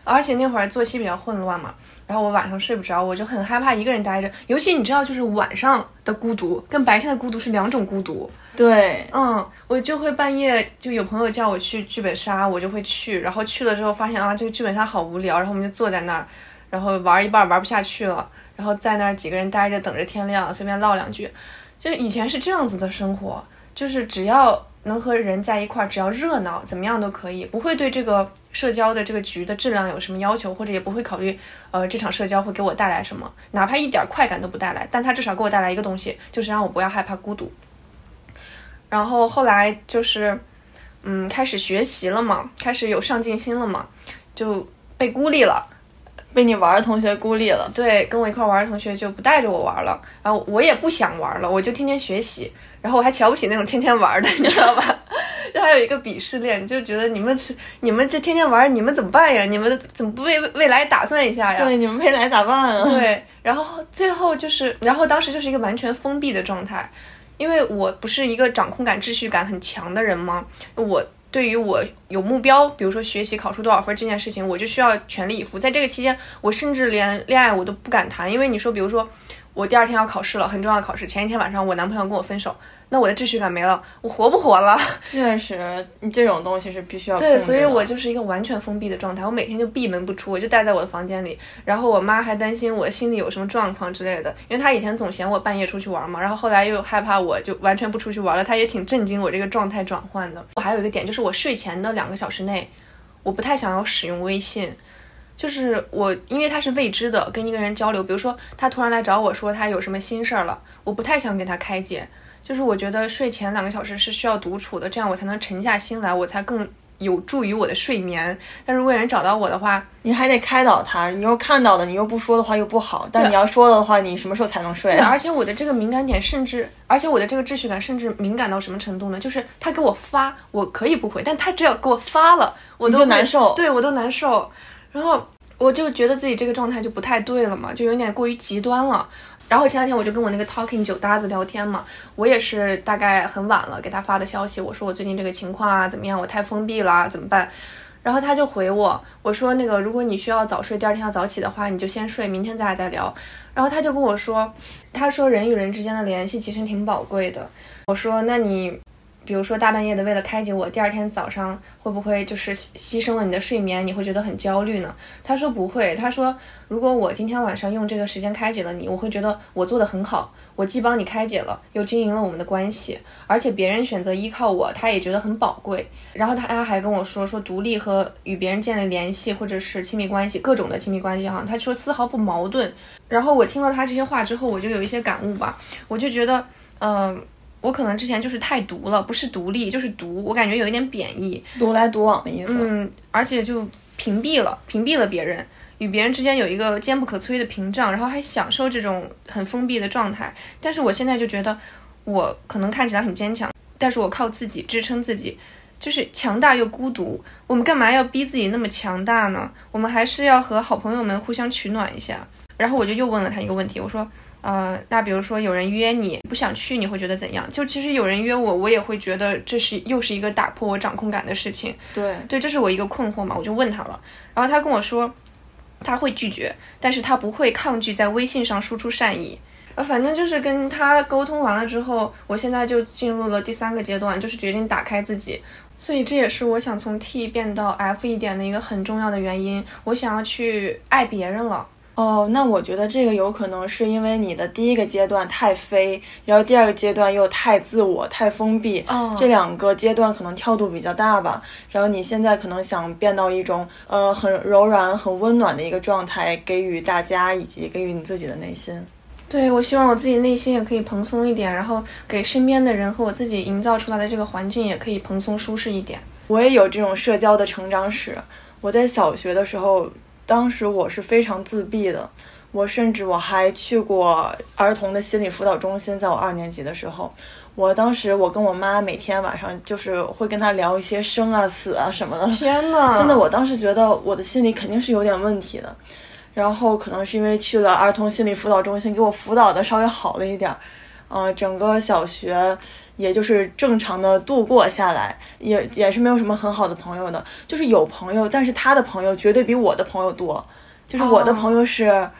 而且那会儿作息比较混乱嘛，然后我晚上睡不着，我就很害怕一个人待着。尤其你知道，就是晚上的孤独跟白天的孤独是两种孤独。对，嗯，我就会半夜就有朋友叫我去剧本杀，我就会去，然后去了之后发现啊，这个剧本杀好无聊，然后我们就坐在那儿。然后玩一半玩不下去了，然后在那儿几个人待着等着天亮，随便唠两句。就以前是这样子的生活，就是只要能和人在一块儿，只要热闹，怎么样都可以，不会对这个社交的这个局的质量有什么要求，或者也不会考虑，呃，这场社交会给我带来什么，哪怕一点快感都不带来，但它至少给我带来一个东西，就是让我不要害怕孤独。然后后来就是，嗯，开始学习了嘛，开始有上进心了嘛，就被孤立了。被你玩的同学孤立了。对，跟我一块玩的同学就不带着我玩了，然后我也不想玩了，我就天天学习，然后我还瞧不起那种天天玩的，*laughs* 你知道吧？就还有一个鄙视链，就觉得你们是你们这天天玩，你们怎么办呀？你们怎么不为未来打算一下呀？对，你们未来咋办啊？对，然后最后就是，然后当时就是一个完全封闭的状态，因为我不是一个掌控感、秩序感很强的人吗，我对于我有目标，比如说学习考出多少分这件事情，我就需要全力以赴。在这个期间，我甚至连恋爱我都不敢谈，因为你说，比如说我第二天要考试了，很重要的考试，前一天晚上我男朋友跟我分手，那我的秩序感没了，我活不活了？*laughs* 确实，你这种东西是必须要对，所以我就是一个完全封闭的状态，我每天就闭门不出，我就待在我的房间里。然后我妈还担心我心里有什么状况之类的，因为她以前总嫌我半夜出去玩嘛，然后后来又害怕我就完全不出去玩了，她也挺震惊我这个状态转换的。我还有一个点就是我睡前的两个小时内，我不太想要使用微信。就是我，因为他是未知的，跟一个人交流，比如说他突然来找我说他有什么心事儿了，我不太想给他开解。就是我觉得睡前两个小时是需要独处的，这样我才能沉下心来，我才更有助于我的睡眠。但如果有人找到我的话，你还得开导他，你又看到的，你又不说的话又不好，但你要说了的话，你什么时候才能睡？*laughs* 而且我的这个敏感点，甚至而且我的这个秩序感，甚至敏感到什么程度呢？就是他给我发，我可以不回，但他只要给我发了，我都难受对我都难受。然后我就觉得自己这个状态就不太对了嘛，就有点过于极端了。然后前两天我就跟我那个 Talking 酒搭子聊天嘛，我也是大概很晚了给他发的消息，我说我最近这个情况啊怎么样，我太封闭了怎么办？然后他就回我，我说那个如果你需要早睡，第二天要早起的话，你就先睡，明天咱俩再聊。然后他就跟我说，他说人与人之间的联系其实挺宝贵的。我说那你。比如说大半夜的为了开解我，第二天早上会不会就是牺牲了你的睡眠？你会觉得很焦虑呢？他说不会，他说如果我今天晚上用这个时间开解了你，我会觉得我做的很好，我既帮你开解了，又经营了我们的关系，而且别人选择依靠我，他也觉得很宝贵。然后他还跟我说说独立和与别人建立联系或者是亲密关系，各种的亲密关系哈，他说丝毫不矛盾。然后我听了他这些话之后，我就有一些感悟吧，我就觉得，嗯、我可能之前就是太独了，不是独立就是独，我感觉有一点贬义。独来独往的意思。嗯，而且就屏蔽了，屏蔽了别人，与别人之间有一个坚不可摧的屏障，然后还享受这种很封闭的状态。但是我现在就觉得，我可能看起来很坚强，但是我靠自己支撑自己，就是强大又孤独。我们干嘛要逼自己那么强大呢？我们还是要和好朋友们互相取暖一下。然后我就又问了他一个问题，我说。呃，那比如说有人约你不想去，你会觉得怎样？就其实有人约我，我也会觉得这是又是一个打破我掌控感的事情。对，对，这是我一个困惑嘛，我就问他了，然后他跟我说他会拒绝，但是他不会抗拒在微信上输出善意。呃，反正就是跟他沟通完了之后，我现在就进入了第三个阶段，就是决定打开自己。所以这也是我想从 T 变到 F 一点的一个很重要的原因，我想要去爱别人了。哦，那我觉得这个有可能是因为你的第一个阶段太飞，然后第二个阶段又太自我、太封闭，嗯这两个阶段可能跳度比较大吧。然后你现在可能想变到一种呃很柔软、很温暖的一个状态，给予大家以及给予你自己的内心。对，我希望我自己内心也可以蓬松一点，然后给身边的人和我自己营造出来的这个环境也可以蓬松舒适一点。我也有这种社交的成长史。我在小学的时候，当时我是非常自闭的，我甚至我还去过儿童的心理辅导中心，在我二年级的时候。我当时我跟我妈每天晚上就是会跟她聊一些生啊死啊什么的，天呐，真的，我当时觉得我的心理肯定是有点问题的，然后可能是因为去了儿童心理辅导中心，给我辅导的稍微好了一点儿，呃，整个小学也就是正常的度过下来，也也是没有什么很好的朋友的，就是有朋友，但是他的朋友绝对比我的朋友多，就是我的哦朋友是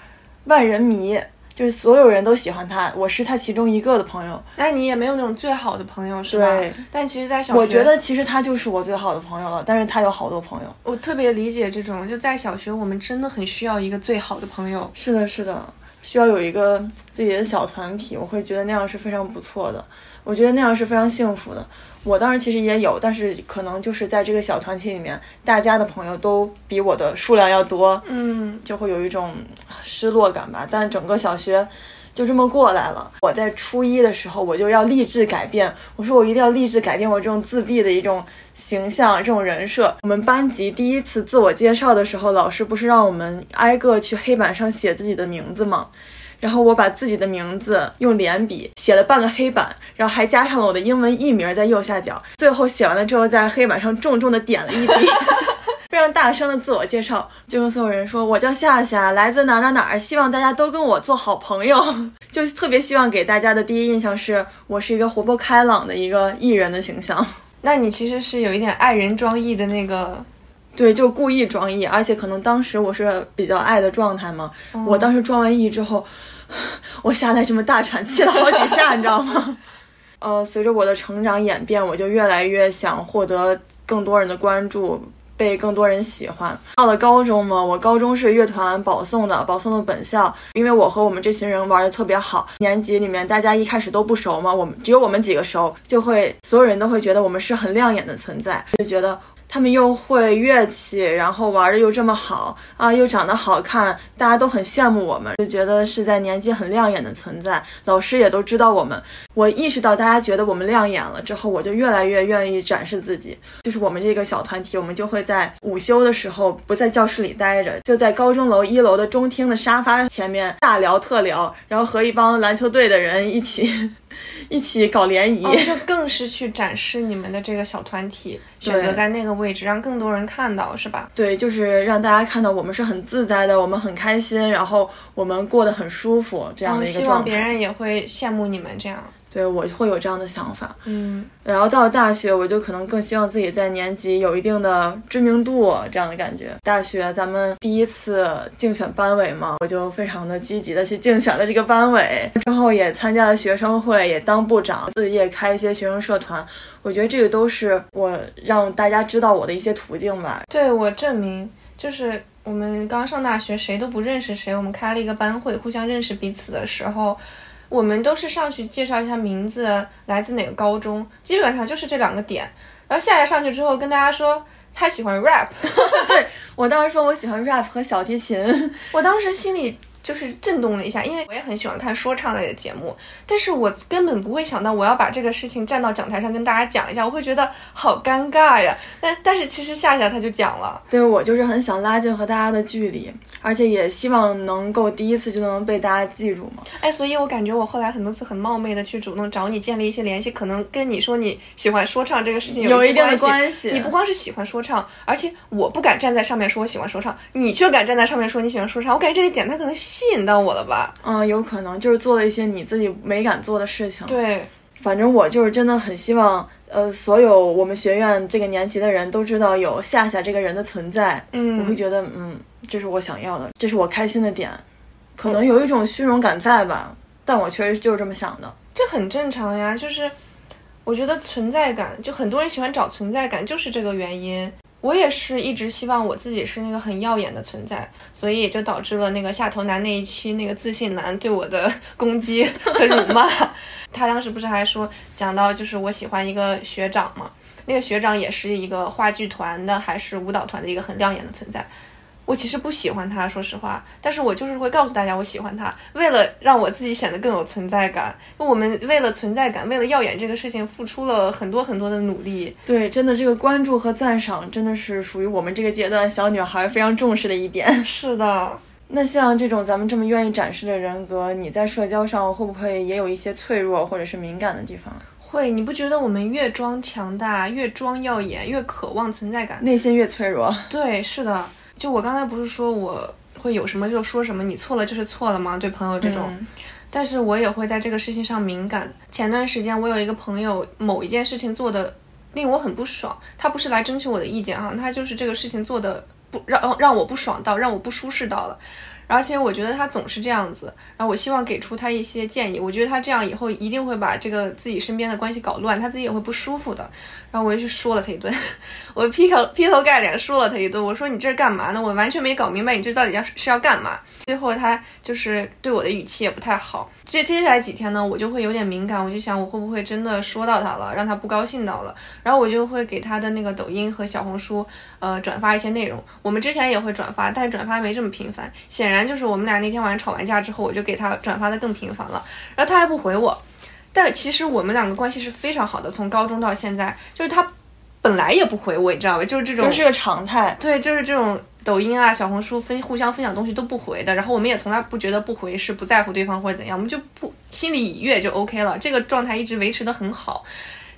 万人迷。就是所有人都喜欢他，我是他其中一个的朋友。那你也没有那种最好的朋友是吧？对。但其实，在小学，我觉得其实他就是我最好的朋友了，但是他有好多朋友。我特别理解这种，就在小学，我们真的很需要一个最好的朋友。是的，是的，需要有一个自己的小团体，我会觉得那样是非常不错的。我觉得那样是非常幸福的。我当时其实也有，但是可能就是在这个小团体里面，大家的朋友都比我的数量要多，嗯，就会有一种失落感吧。但整个小学就这么过来了。我在初一的时候，我就要立志改变，我说我一定要立志改变我这种自闭的一种形象，这种人设。我们班级第一次自我介绍的时候，老师不是让我们挨个去黑板上写自己的名字吗？然后我把自己的名字用连笔写了半个黑板，然后还加上了我的英文译名在右下角。最后写完了之后，在黑板上重重的点了一笔，非常大声的自我介绍，就跟所有人说：“我叫夏夏，来自哪哪哪儿，希望大家都跟我做好朋友。*laughs* ”就特别希望给大家的第一印象是我是一个活泼开朗的一个艺人的形象。那你其实是有一点爱人装艺的那个。对，就故意装艺，而且可能当时我是比较爱的状态嘛。我当时装完艺之后。*sighs* 我下来这么大喘气了好几下，你知道吗？*laughs* 呃，随着我的成长演变，我就越来越想获得更多人的关注，被更多人喜欢。到了高中嘛，我高中是乐团保送的，保送的本校。因为我和我们这群人玩的特别好，年级里面大家一开始都不熟嘛，我们只有我们几个熟，就会所有人都会觉得我们是很亮眼的存在，就觉得。他们又会乐器，然后玩的又这么好啊，又长得好看，大家都很羡慕我们，就觉得是在年级很亮眼的存在。老师也都知道我们。我意识到大家觉得我们亮眼了之后，我就越来越愿意展示自己。就是我们这个小团体，我们就会在午休的时候不在教室里待着，就在高中楼一楼的中厅的沙发前面大聊特聊，然后和一帮篮球队的人一起。一起搞联谊，就更是去展示你们的这个小团体，选择在那个位置，让更多人看到，是吧？对，就是让大家看到我们是很自在的，我们很开心，然后我们过得很舒服，这样的一个状态。希望别人也会羡慕你们这样。对，我会有这样的想法。嗯，然后到了大学，我就可能更希望自己在年级有一定的知名度，这样的感觉。大学咱们第一次竞选班委嘛，我就非常的积极的去竞选了这个班委，之后也参加了学生会，也当部长，自己也开一些学生社团。我觉得这个都是我让大家知道我的一些途径吧。对我证明，就是我们刚上大学，谁都不认识谁，我们开了一个班会，互相认识彼此的时候。我们都是上去介绍一下名字，来自哪个高中，基本上就是这两个点。然后下来上去之后跟大家说他喜欢 rap，*laughs* 对我当时说我喜欢 rap 和小提琴，我当时心里。就是震动了一下，因为我也很喜欢看说唱类的节目，但是我根本不会想到我要把这个事情站到讲台上跟大家讲一下，我会觉得好尴尬呀。但但是其实夏夏他就讲了，对我就是很想拉近和大家的距离，而且也希望能够第一次就能被大家记住嘛。哎，所以我感觉我后来很多次很冒昧的去主动找你建立一些联系，可能跟你说你喜欢说唱这个事情有一定的关系。你不光是喜欢说唱，而且我不敢站在上面说我喜欢说唱，你却敢站在上面说你喜欢说唱，我感觉这一点他可能吸引到我了吧。嗯，有可能就是做了一些你自己没敢做的事情。对，反正我就是真的很希望，呃，所有我们学院这个年级的人都知道有夏夏这个人的存在。嗯，我会觉得，嗯，这是我想要的，这是我开心的点。可能有一种虚荣感在吧，但我确实就是这么想的。这很正常呀，就是我觉得存在感，就很多人喜欢找存在感，就是这个原因。我也是一直希望我自己是那个很耀眼的存在，所以也就导致了那个下头男那一期那个自信男对我的攻击和辱骂。*laughs* 他当时不是还说讲到就是我喜欢一个学长嘛，那个学长也是一个话剧团的还是舞蹈团的一个很亮眼的存在。我其实不喜欢他，说实话，但是我就是会告诉大家我喜欢他，为了让我自己显得更有存在感。我们为了存在感，为了耀眼这个事情，付出了很多很多的努力。对，真的这个关注和赞赏，真的是属于我们这个阶段小女孩非常重视的一点。*laughs* 是的，那像这种咱们这么愿意展示的人格，你在社交上会不会也有一些脆弱或者是敏感的地方？会，你不觉得我们越装强大，越装耀眼，越渴望存在感，内心越脆弱？对，是的。就我刚才不是说我会有什么就说什么，你错了就是错了吗？对朋友这种，但是我也会在这个事情上敏感。前段时间我有一个朋友，某一件事情做的令我很不爽，他不是来征求我的意见哈，他就是这个事情做的不让让我不爽到，让我不舒适到了。而且我觉得他总是这样子，然后我希望给出他一些建议。我觉得他这样以后一定会把这个自己身边的关系搞乱，他自己也会不舒服的。然后我就去说了他一顿，*laughs* 我劈头劈头盖脸说了他一顿。我说你这是干嘛呢？我完全没搞明白你这到底要是要干嘛。最后他就是对我的语气也不太好。接接下来几天呢，我就会有点敏感，我就想我会不会真的说到他了，让他不高兴到了。然后我就会给他的那个抖音和小红书，呃，转发一些内容。我们之前也会转发，但是转发没这么频繁。显然。就是我们俩那天晚上吵完架之后，我就给他转发的更频繁了，然后他还不回我。但其实我们两个关系是非常好的，从高中到现在，就是他本来也不回我，你知道吧？就是这种，就是个常态。对，就是这种抖音啊、小红书分互相分享东西都不回的，然后我们也从来不觉得不回是不在乎对方或者怎样，我们就不心里已悦就 OK 了，这个状态一直维持的很好。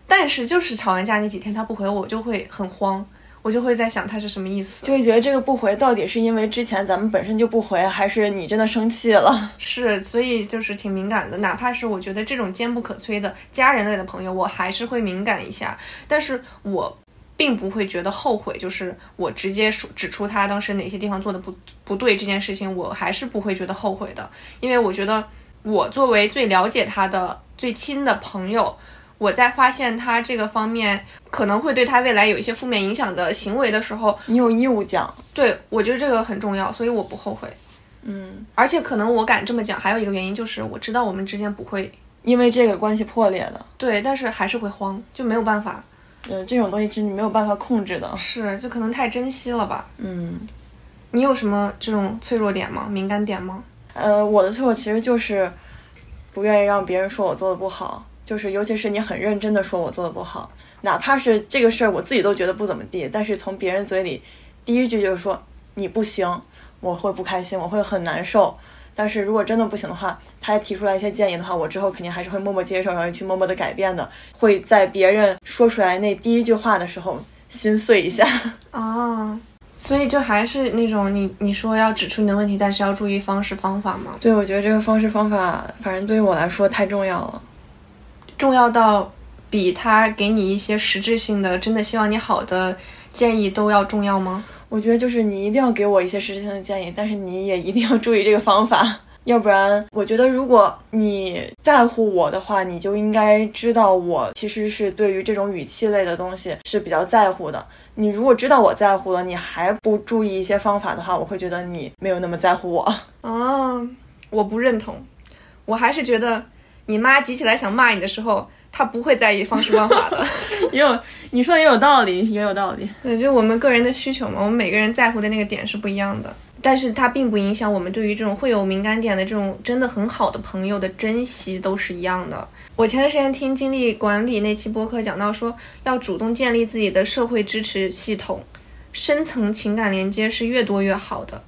但是就是吵完架那几天他不回我，我就会很慌。我就会在想他是什么意思，就会觉得这个不回到底是因为之前咱们本身就不回，还是你真的生气了？是，所以就是挺敏感的。哪怕是我觉得这种坚不可摧的家人类的朋友，我还是会敏感一下。但是我并不会觉得后悔，就是我直接说指出他当时哪些地方做的不不对这件事情，我还是不会觉得后悔的，因为我觉得我作为最了解他的最亲的朋友。我在发现他这个方面可能会对他未来有一些负面影响的行为的时候，你有义务讲。对，我觉得这个很重要，所以我不后悔。嗯，而且可能我敢这么讲，还有一个原因就是我知道我们之间不会因为这个关系破裂的。对，但是还是会慌，就没有办法。嗯，这种东西是你没有办法控制的。是，就可能太珍惜了吧。嗯，你有什么这种脆弱点吗？敏感点吗？呃，我的脆弱其实就是不愿意让别人说我做的不好。就是，尤其是你很认真的说我做的不好，哪怕是这个事儿我自己都觉得不怎么地，但是从别人嘴里第一句就是说你不行，我会不开心，我会很难受。但是如果真的不行的话，他提出来一些建议的话，我之后肯定还是会默默接受，然后去默默的改变的。会在别人说出来那第一句话的时候心碎一下。啊，*laughs* 所以就还是那种你你说要指出你的问题，但是要注意方式方法吗？对，我觉得这个方式方法，反正对于我来说太重要了。重要到比他给你一些实质性的、真的希望你好的建议都要重要吗？我觉得就是你一定要给我一些实质性的建议，但是你也一定要注意这个方法，*laughs* 要不然我觉得如果你在乎我的话，你就应该知道我其实是对于这种语气类的东西是比较在乎的。你如果知道我在乎了，你还不注意一些方法的话，我会觉得你没有那么在乎我。啊，我不认同，我还是觉得。你妈急起来想骂你的时候，她不会在意方式方法的。*laughs* 也有你说的也有道理，也有道理。对，就我们个人的需求嘛，我们每个人在乎的那个点是不一样的。但是它并不影响我们对于这种会有敏感点的这种真的很好的朋友的珍惜都是一样的。我前段时间听精力管理那期播客讲到说，要主动建立自己的社会支持系统，深层情感连接是越多越好的。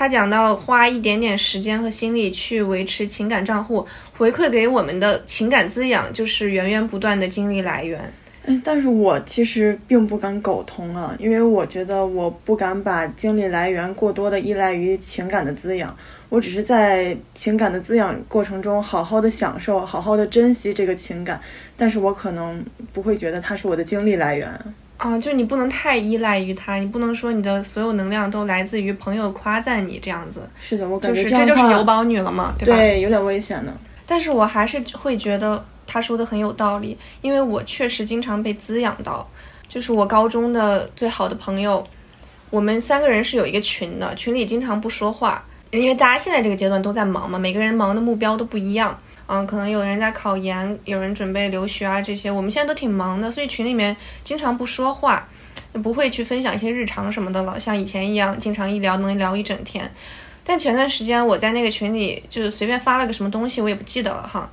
他讲到花一点点时间和心力去维持情感账户，回馈给我们的情感滋养就是源源不断的精力来源。嗯，但是我其实并不敢苟同啊，因为我觉得我不敢把精力来源过多的依赖于情感的滋养，我只是在情感的滋养过程中好好的享受，好好的珍惜这个情感，但是我可能不会觉得它是我的精力来源。啊，就是你不能太依赖于他，你不能说你的所有能量都来自于朋友夸赞你这样子。是的，我感觉这就是有宝女了嘛，对吧？对，有点危险的。但是我还是会觉得他说的很有道理，因为我确实经常被滋养到。就是我高中的最好的朋友，我们三个人是有一个群的，群里经常不说话，因为大家现在这个阶段都在忙嘛，每个人忙的目标都不一样。嗯，可能有人在考研，有人准备留学啊，这些我们现在都挺忙的，所以群里面经常不说话，不会去分享一些日常什么的了，像以前一样，经常一聊能聊一整天。但前段时间我在那个群里就是随便发了个什么东西，我也不记得了哈。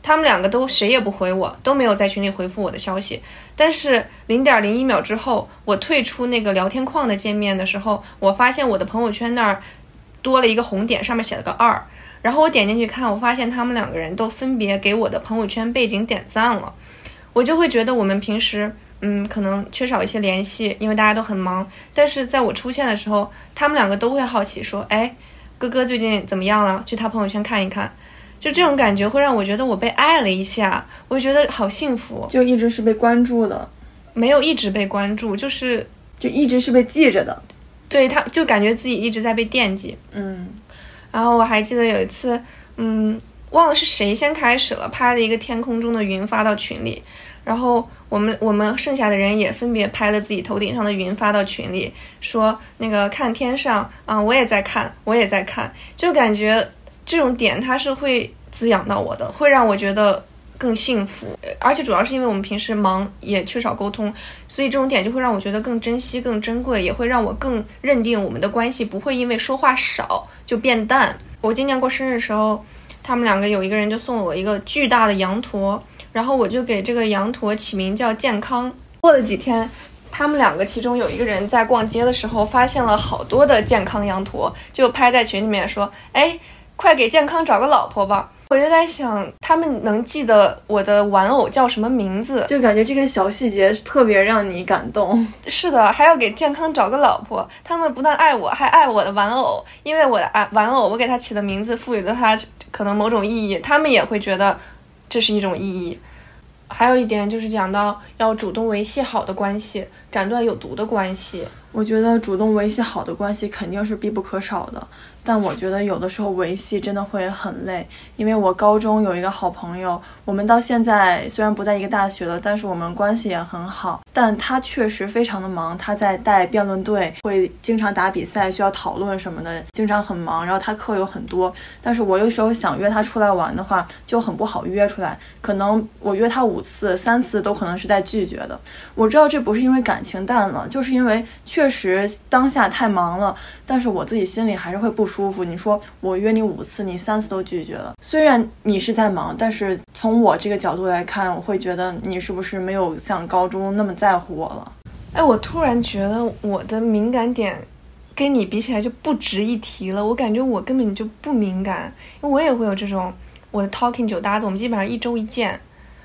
他们两个都谁也不回我，都没有在群里回复我的消息。但是零点零一秒之后，我退出那个聊天框的界面的时候，我发现我的朋友圈那儿多了一个红点，上面写了个二。然后我点进去看，我发现他们两个人都分别给我的朋友圈背景点赞了，我就会觉得我们平时嗯可能缺少一些联系，因为大家都很忙。但是在我出现的时候，他们两个都会好奇说：“哎，哥哥最近怎么样了？去他朋友圈看一看。”就这种感觉会让我觉得我被爱了一下，我觉得好幸福。就一直是被关注的，没有一直被关注，就是就一直是被记着的。对他，就感觉自己一直在被惦记。嗯。然后我还记得有一次，嗯，忘了是谁先开始了，拍了一个天空中的云发到群里，然后我们我们剩下的人也分别拍了自己头顶上的云发到群里，说那个看天上啊，我也在看，我也在看，就感觉这种点它是会滋养到我的，会让我觉得更幸福。而且主要是因为我们平时忙，也缺少沟通，所以这种点就会让我觉得更珍惜、更珍贵，也会让我更认定我们的关系不会因为说话少就变淡。我今年过生日的时候，他们两个有一个人就送了我一个巨大的羊驼，然后我就给这个羊驼起名叫健康。过了几天。他们两个其中有一个人在逛街的时候发现了好多的健康羊驼，就拍在群里面说：“哎，快给健康找个老婆吧！”我就在想，他们能记得我的玩偶叫什么名字，就感觉这个小细节特别让你感动。是的，还要给健康找个老婆。他们不但爱我，还爱我的玩偶，因为我的爱玩偶，我给他起的名字赋予了他可能某种意义，他们也会觉得这是一种意义。还有一点就是讲到要主动维系好的关系，斩断有毒的关系。我觉得主动维系好的关系肯定是必不可少的。但我觉得有的时候维系真的会很累，因为我高中有一个好朋友，我们到现在虽然不在一个大学了，但是我们关系也很好。但他确实非常的忙，他在带辩论队，会经常打比赛，需要讨论什么的，经常很忙。然后他课有很多，但是我有时候想约他出来玩的话，就很不好约出来。可能我约他五次，三次都可能是在拒绝的。我知道这不是因为感情淡了，就是因为确实当下太忙了。但是我自己心里还是会不舒服。你说我约你五次，你三次都拒绝了。虽然你是在忙，但是从我这个角度来看，我会觉得你是不是没有像高中那么在乎我了？哎，我突然觉得我的敏感点跟你比起来就不值一提了。我感觉我根本就不敏感，因为我也会有这种我的 talking 酒搭子，我们基本上一周一见。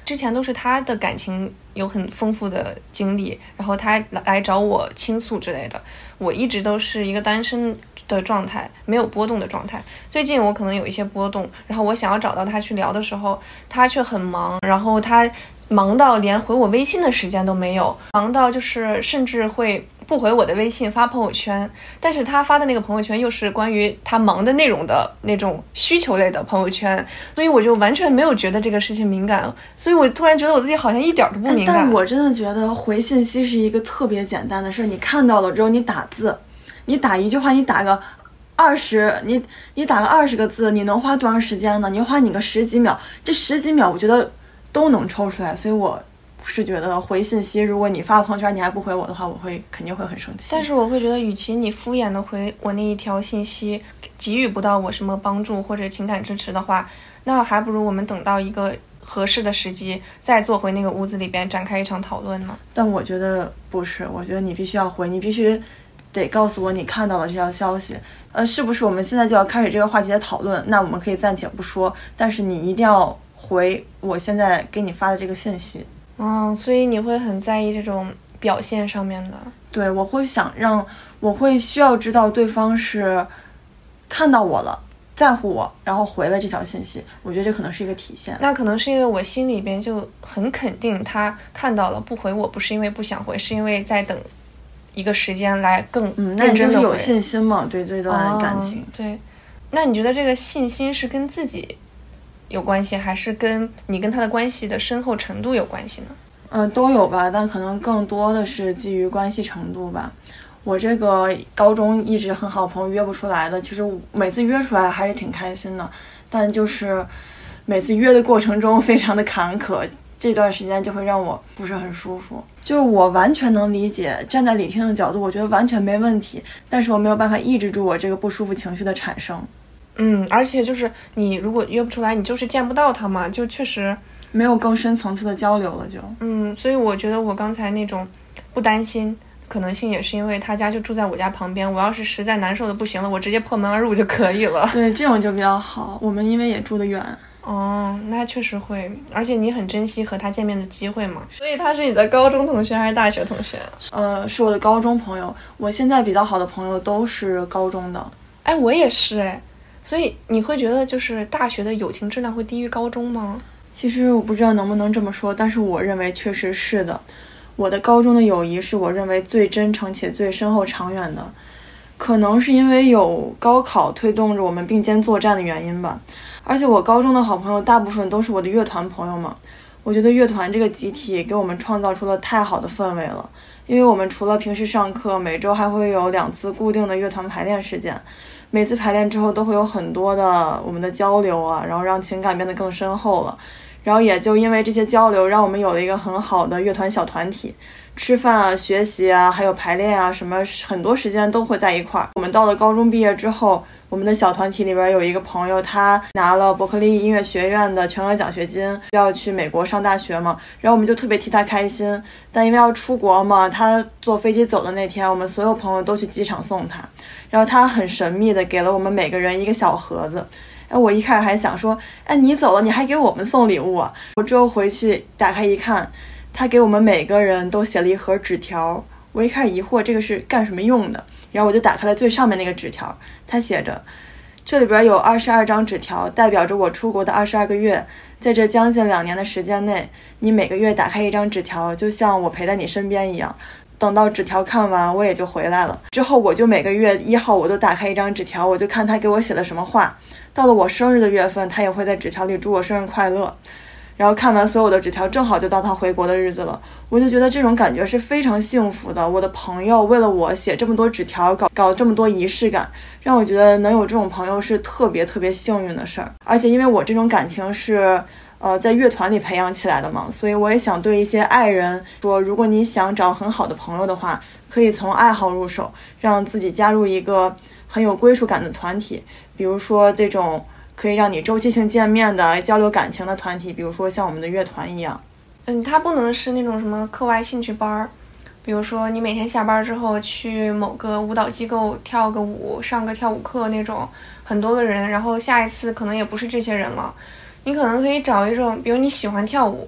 之前都是他的感情有很丰富的经历，然后他来找我倾诉之类的。我一直都是一个单身的状态，没有波动的状态。最近我可能有一些波动，然后我想要找到他去聊的时候，他却很忙，然后他忙到连回我微信的时间都没有，忙到就是甚至会。不回我的微信发朋友圈，但是他发的那个朋友圈又是关于他忙的内容的那种需求类的朋友圈，所以我就完全没有觉得这个事情敏感，所以我突然觉得我自己好像一点都不敏感。但我真的觉得回信息是一个特别简单的事儿，你看到了之后你打字，你打一句话，你打个二十，你你打个二十个字，你能花多长时间呢？你花你个十几秒，这十几秒我觉得都能抽出来，所以我。是觉得回信息，如果你发朋友圈你还不回我的话，我会肯定会很生气。但是我会觉得，与其你敷衍的回我那一条信息，给予不到我什么帮助或者情感支持的话，那还不如我们等到一个合适的时机，再坐回那个屋子里边展开一场讨论呢。但我觉得不是，我觉得你必须要回，你必须得告诉我你看到了这条消息。呃，是不是我们现在就要开始这个话题的讨论？那我们可以暂且不说，但是你一定要回我现在给你发的这个信息。哦，所以你会很在意这种表现上面的？对，我会想让，我会需要知道对方是看到我了，在乎我，然后回了这条信息。我觉得这可能是一个体现。那可能是因为我心里边就很肯定，他看到了不回我，不是因为不想回，是因为在等一个时间来更认真的回。有信心嘛？对这段感情。对，那你觉得这个信心是跟自己？有关系，还是跟你跟他的关系的深厚程度有关系呢？嗯，都有吧，但可能更多的是基于关系程度吧。我这个高中一直很好朋友约不出来的，其实每次约出来还是挺开心的，但就是每次约的过程中 *laughs* 非常的坎坷，这段时间就会让我不是很舒服。就是我完全能理解，站在李听的角度，我觉得完全没问题，但是我没有办法抑制住我这个不舒服情绪的产生。嗯，而且就是你如果约不出来，你就是见不到他嘛，就确实没有更深层次的交流了，就嗯，所以我觉得我刚才那种不担心，可能性也是因为他家就住在我家旁边，我要是实在难受的不行了，我直接破门而入就可以了。对，这种就比较好。我们因为也住得远，哦，那确实会，而且你很珍惜和他见面的机会嘛。所以他是你的高中同学还是大学同学？呃，是我的高中朋友。我现在比较好的朋友都是高中的。哎，我也是哎。所以你会觉得就是大学的友情质量会低于高中吗？其实我不知道能不能这么说，但是我认为确实是的。我的高中的友谊是我认为最真诚且最深厚长远的，可能是因为有高考推动着我们并肩作战的原因吧。而且我高中的好朋友大部分都是我的乐团朋友嘛，我觉得乐团这个集体给我们创造出了太好的氛围了，因为我们除了平时上课，每周还会有两次固定的乐团排练时间。每次排练之后都会有很多的我们的交流啊，然后让情感变得更深厚了。然后也就因为这些交流，让我们有了一个很好的乐团小团体。吃饭啊、学习啊，还有排练啊，什么很多时间都会在一块儿。我们到了高中毕业之后，我们的小团体里边有一个朋友，他拿了伯克利音乐学院的全额奖学金，要去美国上大学嘛。然后我们就特别替他开心。但因为要出国嘛，他坐飞机走的那天，我们所有朋友都去机场送他。然后他很神秘的给了我们每个人一个小盒子。哎，我一开始还想说，哎，你走了，你还给我们送礼物啊？我之后回去打开一看。他给我们每个人都写了一盒纸条，我一开始疑惑这个是干什么用的，然后我就打开了最上面那个纸条，他写着，这里边有二十二张纸条，代表着我出国的二十二个月，在这将近两年的时间内，你每个月打开一张纸条，就像我陪在你身边一样，等到纸条看完，我也就回来了。之后我就每个月一号我都打开一张纸条，我就看他给我写的什么话，到了我生日的月份，他也会在纸条里祝我生日快乐。然后看完所有的纸条，正好就到他回国的日子了，我就觉得这种感觉是非常幸福的。我的朋友为了我写这么多纸条，搞搞这么多仪式感，让我觉得能有这种朋友是特别特别幸运的事儿。而且因为我这种感情是，呃，在乐团里培养起来的嘛，所以我也想对一些爱人说，如果你想找很好的朋友的话，可以从爱好入手，让自己加入一个很有归属感的团体，比如说这种。可以让你周期性见面的交流感情的团体，比如说像我们的乐团一样。嗯，它不能是那种什么课外兴趣班儿，比如说你每天下班之后去某个舞蹈机构跳个舞，上个跳舞课那种，很多个人，然后下一次可能也不是这些人了。你可能可以找一种，比如你喜欢跳舞，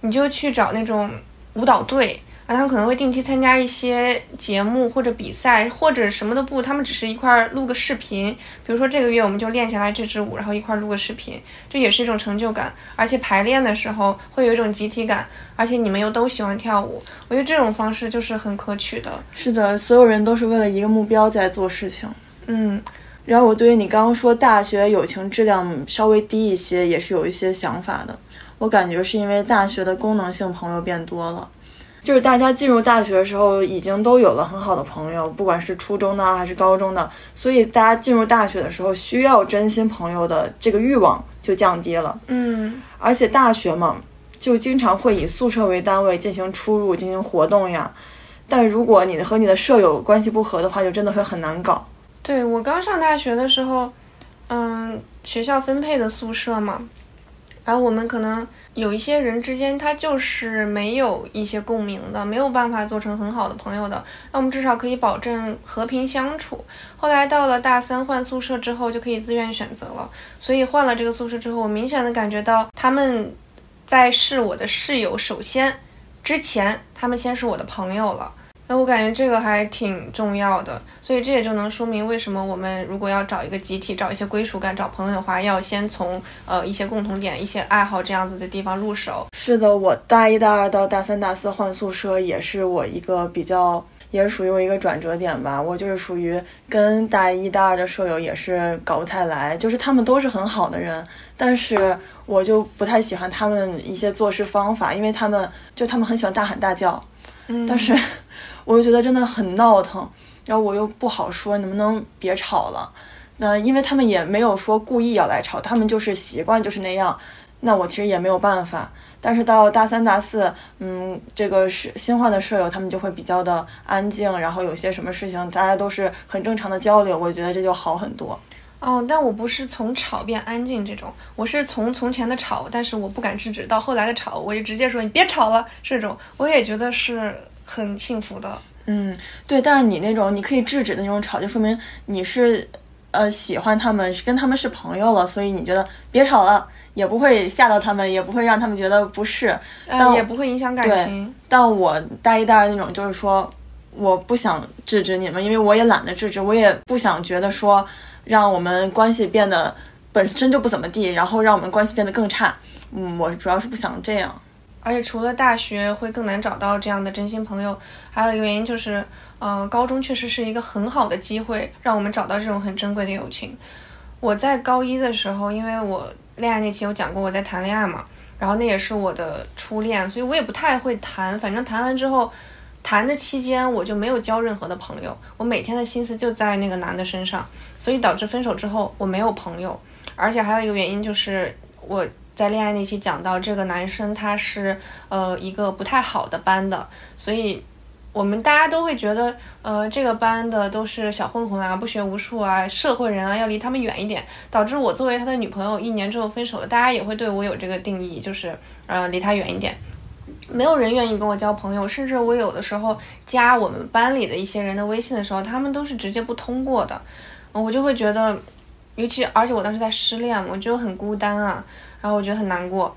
你就去找那种舞蹈队。啊，他们可能会定期参加一些节目或者比赛，或者什么都不，他们只是一块儿录个视频。比如说这个月我们就练下来这支舞，然后一块儿录个视频，这也是一种成就感。而且排练的时候会有一种集体感，而且你们又都喜欢跳舞，我觉得这种方式就是很可取的。是的，所有人都是为了一个目标在做事情。嗯，然后我对于你刚刚说大学友情质量稍微低一些，也是有一些想法的。我感觉是因为大学的功能性朋友变多了。就是大家进入大学的时候，已经都有了很好的朋友，不管是初中的还是高中的，所以大家进入大学的时候，需要真心朋友的这个欲望就降低了。嗯，而且大学嘛，就经常会以宿舍为单位进行出入、进行活动呀。但如果你和你的舍友关系不和的话，就真的会很难搞。对我刚上大学的时候，嗯，学校分配的宿舍嘛。然后我们可能有一些人之间，他就是没有一些共鸣的，没有办法做成很好的朋友的。那我们至少可以保证和平相处。后来到了大三换宿舍之后，就可以自愿选择了。所以换了这个宿舍之后，我明显的感觉到他们在是我的室友，首先之前他们先是我的朋友了。那我感觉这个还挺重要的，所以这也就能说明为什么我们如果要找一个集体、找一些归属感、找朋友的话，要先从呃一些共同点、一些爱好这样子的地方入手。是的，我大一、大二到大三、大四换宿舍，也是我一个比较，也是属于我一个转折点吧。我就是属于跟大一、大二的舍友也是搞不太来，就是他们都是很好的人，但是我就不太喜欢他们一些做事方法，因为他们就他们很喜欢大喊大叫，嗯，但是。我就觉得真的很闹腾，然后我又不好说，能不能别吵了？那因为他们也没有说故意要来吵，他们就是习惯就是那样。那我其实也没有办法。但是到大三、大四，嗯，这个是新换的舍友，他们就会比较的安静，然后有些什么事情，大家都是很正常的交流，我觉得这就好很多。哦，但我不是从吵变安静这种，我是从从前的吵，但是我不敢制止，到后来的吵，我就直接说你别吵了，这种我也觉得是。很幸福的，嗯，对，但是你那种你可以制止的那种吵，就说明你是，呃，喜欢他们，跟他们是朋友了，所以你觉得别吵了，也不会吓到他们，也不会让他们觉得不适，但也不会影响感情。但我大一、大二那种，就是说，我不想制止你们，因为我也懒得制止，我也不想觉得说，让我们关系变得本身就不怎么地，然后让我们关系变得更差。嗯，我主要是不想这样。而且除了大学会更难找到这样的真心朋友，还有一个原因就是，呃，高中确实是一个很好的机会，让我们找到这种很珍贵的友情。我在高一的时候，因为我恋爱那期有讲过我在谈恋爱嘛，然后那也是我的初恋，所以我也不太会谈。反正谈完之后，谈的期间我就没有交任何的朋友，我每天的心思就在那个男的身上，所以导致分手之后我没有朋友。而且还有一个原因就是我。在恋爱那期讲到，这个男生他是呃一个不太好的班的，所以我们大家都会觉得，呃，这个班的都是小混混啊，不学无术啊，社会人啊，要离他们远一点。导致我作为他的女朋友，一年之后分手了，大家也会对我有这个定义，就是呃离他远一点。没有人愿意跟我交朋友，甚至我有的时候加我们班里的一些人的微信的时候，他们都是直接不通过的，我就会觉得，尤其而且我当时在失恋，我就很孤单啊，然后我觉得很难过。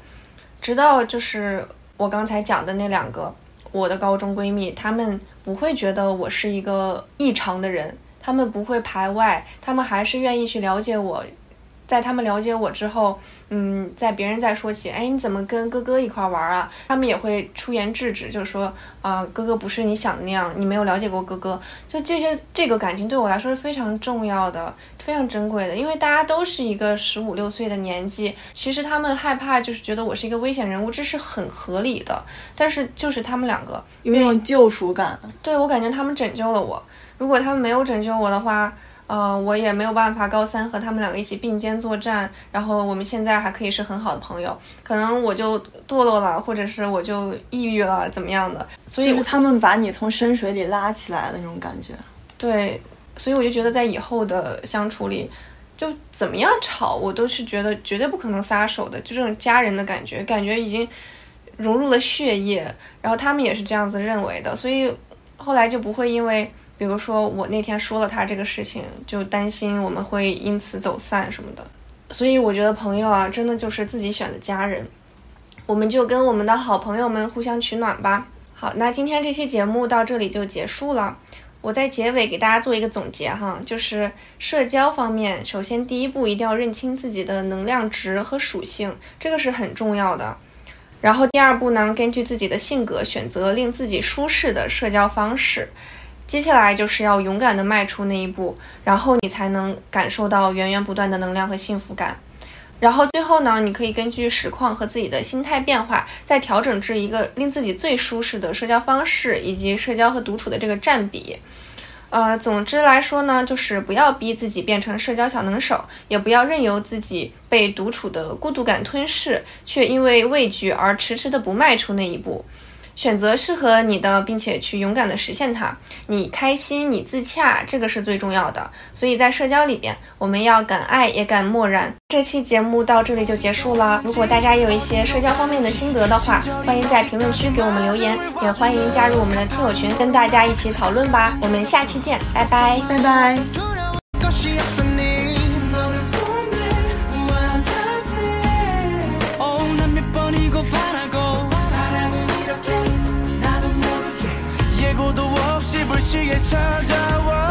直到就是我刚才讲的那两个我的高中闺蜜，她们不会觉得我是一个异常的人，她们不会排外，她们还是愿意去了解我。在他们了解我之后，嗯，在别人在说起，哎，你怎么跟哥哥一块玩啊？他们也会出言制止，就是说，啊，哥哥不是你想的那样，你没有了解过哥哥。就这些，这个感情对我来说是非常重要的，非常珍贵的，因为大家都是一个十五六岁的年纪。其实他们害怕，就是觉得我是一个危险人物，这是很合理的。但是就是他们两个有那种救赎感，对我感觉他们拯救了我。如果他们没有拯救我的话。呃，我也没有办法高三和他们两个一起并肩作战，然后我们现在还可以是很好的朋友。可能我就堕落了，或者是我就抑郁了，怎么样的？所以他们把你从深水里拉起来的那种感觉。对，所以我就觉得在以后的相处里，就怎么样吵，我都是觉得绝对不可能撒手的，就这种家人的感觉，感觉已经融入了血液。然后他们也是这样子认为的，所以后来就不会因为。比如说我那天说了他这个事情，就担心我们会因此走散什么的，所以我觉得朋友啊，真的就是自己选的家人，我们就跟我们的好朋友们互相取暖吧。好，那今天这期节目到这里就结束了。我在结尾给大家做一个总结哈，就是社交方面，首先第一步一定要认清自己的能量值和属性，这个是很重要的。然后第二步呢，根据自己的性格选择令自己舒适的社交方式。接下来就是要勇敢的迈出那一步，然后你才能感受到源源不断的能量和幸福感。然后最后呢，你可以根据实况和自己的心态变化，再调整至一个令自己最舒适的社交方式，以及社交和独处的这个占比。呃，总之来说呢，就是不要逼自己变成社交小能手，也不要任由自己被独处的孤独感吞噬，却因为畏惧而迟迟的不迈出那一步。选择适合你的，并且去勇敢的实现它。你开心，你自洽，这个是最重要的。所以在社交里边，我们要敢爱，也敢漠然。这期节目到这里就结束了。如果大家有一些社交方面的心得的话，欢迎在评论区给我们留言，也欢迎加入我们的听友群，跟大家一起讨论吧。我们下期见，拜拜，拜拜。也嘲笑我。